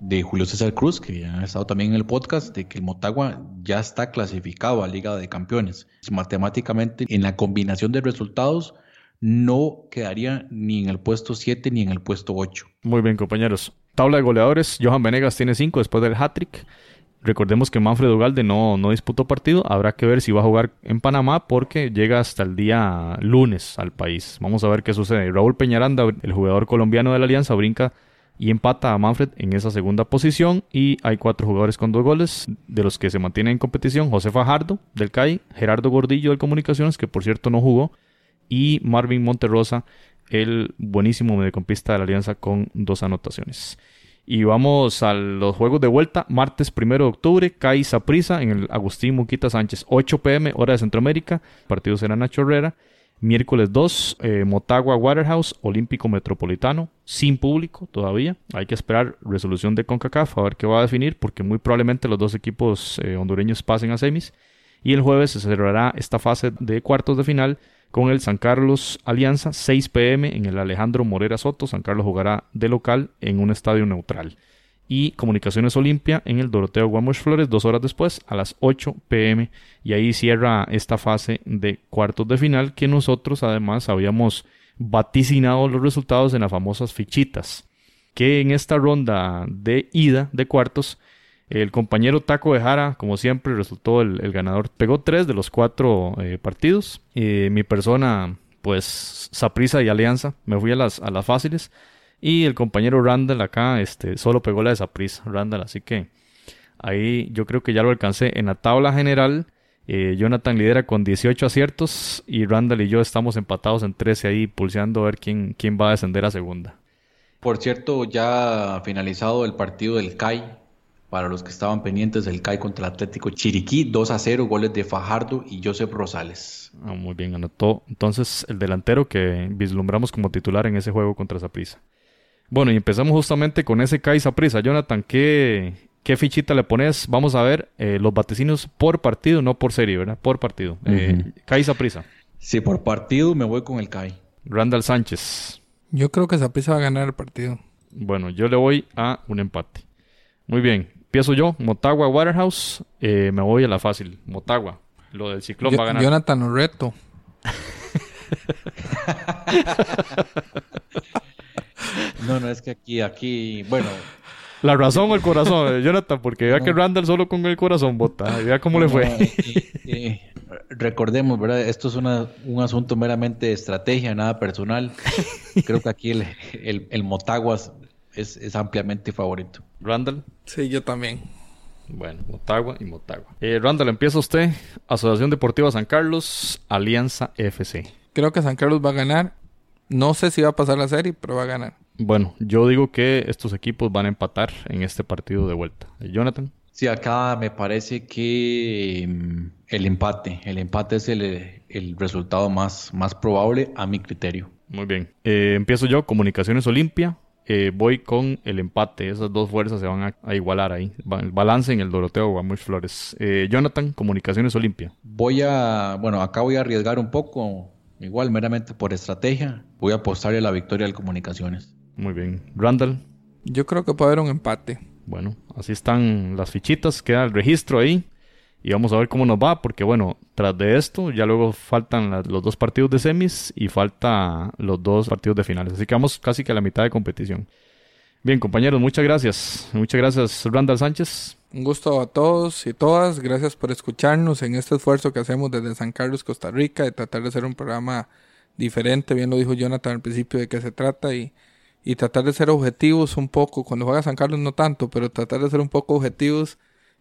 de Julio César Cruz, que ha estado también en el podcast, de que el Motagua ya está clasificado a Liga de Campeones. Matemáticamente, en la combinación de resultados, no quedaría ni en el puesto 7 ni en el puesto 8. Muy bien, compañeros. Tabla de goleadores, Johan Venegas tiene 5 después del hat-trick. Recordemos que Manfred Ugalde no, no disputó partido. Habrá que ver si va a jugar en Panamá porque llega hasta el día lunes al país. Vamos a ver qué sucede. Raúl Peñaranda, el jugador colombiano de la Alianza, brinca y empata a Manfred en esa segunda posición. Y hay cuatro jugadores con dos goles, de los que se mantienen en competición. José Fajardo del CAI, Gerardo Gordillo del Comunicaciones, que por cierto no jugó, y Marvin Monterrosa el buenísimo mediocampista de la Alianza con dos anotaciones. Y vamos a los juegos de vuelta, martes 1 de octubre, CAI Prisa en el Agustín Muquita Sánchez, 8 pm, hora de Centroamérica, partido será Nacho Herrera. Miércoles 2, eh, Motagua Waterhouse, Olímpico Metropolitano, sin público todavía. Hay que esperar resolución de CONCACAF a ver qué va a definir, porque muy probablemente los dos equipos eh, hondureños pasen a semis. Y el jueves se celebrará esta fase de cuartos de final con el San Carlos Alianza, 6 pm en el Alejandro Morera Soto. San Carlos jugará de local en un estadio neutral. Y Comunicaciones Olimpia en el Doroteo Guamos Flores, dos horas después, a las 8 pm. Y ahí cierra esta fase de cuartos de final que nosotros además habíamos vaticinado los resultados en las famosas fichitas. Que en esta ronda de ida de cuartos el compañero Taco de Jara, como siempre, resultó el, ganador. Pegó tres de los cuatro eh, partidos. mi persona, pues, Saprisa y Alianza. Me fui a las, a las fáciles. Y el compañero Randall acá, este, solo pegó la de Saprisa, Randall. Así que ahí yo creo que ya lo alcancé. En la tabla general, eh, Jonathan lidera con 18 aciertos. Y Randall y yo estamos empatados en 13 ahí, pulseando a ver quién, quién va a descender a segunda. Por cierto, ya finalizado el partido del CAI, para los que estaban pendientes, el CAI contra el Atlético Chiriquí, 2 a 0, goles de Fajardo y Josep Rosales. Ah, muy bien, anotó entonces el delantero que vislumbramos como titular en ese juego contra Zaprisa. Bueno, y empezamos justamente con ese CAI Zaprisa. Jonathan, ¿qué, ¿qué fichita le pones? Vamos a ver eh, los vaticinos por partido, no por serie, ¿verdad? Por partido. Uh CAI Zaprisa. Sí, por partido me voy con el CAI. Randall Sánchez. Yo creo que Zaprisa va a ganar el partido. Bueno, yo le voy a un empate. Muy bien, empiezo yo, Motagua Waterhouse, eh, me voy a la fácil, Motagua. Lo del ciclón va a ganar. Jonathan reto. no, no, es que aquí, aquí, bueno. La razón o el corazón, eh, Jonathan, porque vea que Randall solo con el corazón vota. Vea cómo le fue. recordemos, ¿verdad? Esto es un asunto meramente de estrategia, nada personal. Creo que aquí el, el, el Motaguas es, ampliamente favorito. Randall. Sí, yo también. Bueno, Motagua y Motagua. Eh, Randall, empieza usted. Asociación Deportiva San Carlos, Alianza FC. Creo que San Carlos va a ganar. No sé si va a pasar la serie, pero va a ganar. Bueno, yo digo que estos equipos van a empatar en este partido de vuelta. Jonathan. Sí, acá me parece que mm, el empate, el empate es el, resultado más, más probable a mi criterio. Muy bien. Eh, empiezo yo, Comunicaciones Olimpia, eh, voy con el empate. Esas dos fuerzas se van a, igualar ahí. El balance en el Doroteo Guamuch Flores. Eh, Jonathan, Comunicaciones Olimpia. Voy a, bueno, acá voy a arriesgar un poco, igual meramente por estrategia. Voy a apostarle a la victoria del Comunicaciones. Muy bien. Randall. Yo creo que puede haber un empate. Bueno, así están las fichitas. Queda el registro ahí y vamos a ver cómo nos va, porque bueno, tras de esto ya luego faltan los dos partidos de semis y falta los dos partidos de finales, así que vamos casi que a la mitad de competición. Bien, compañeros, muchas gracias. Muchas gracias, Randall Sánchez. Un gusto a todos y todas. Gracias por escucharnos en este esfuerzo que hacemos desde San Carlos, Costa Rica, de tratar de hacer un programa diferente. Bien lo dijo Jonathan al principio de qué se trata y, y tratar de ser objetivos un poco. Cuando juega San Carlos no tanto, pero tratar de ser un poco objetivos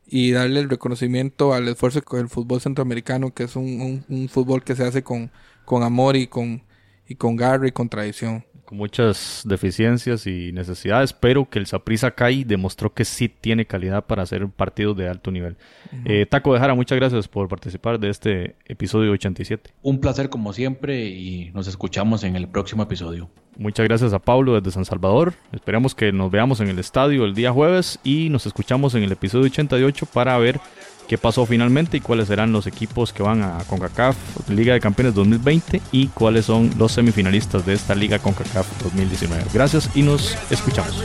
y darle el reconocimiento al esfuerzo con el fútbol centroamericano, que es un, un, fútbol que se hace con, con amor y con, y con garra y con tradición con muchas deficiencias y necesidades, pero que el Saprissa Kai demostró que sí tiene calidad para hacer partidos de alto nivel. eh, Taco de Jara, muchas gracias por participar de este episodio 87. Un placer como siempre y nos escuchamos en el próximo episodio. Muchas gracias a Pablo desde San Salvador. Esperamos que nos veamos en el estadio el día jueves y nos escuchamos en el episodio 88 para ver qué pasó finalmente y cuáles serán los equipos que van a CONCACAF Liga de Campeones 2020 y cuáles son los semifinalistas de esta Liga CONCACAF 2019. Gracias y nos escuchamos.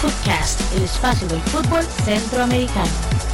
Footcast, el espacio del fútbol centroamericano.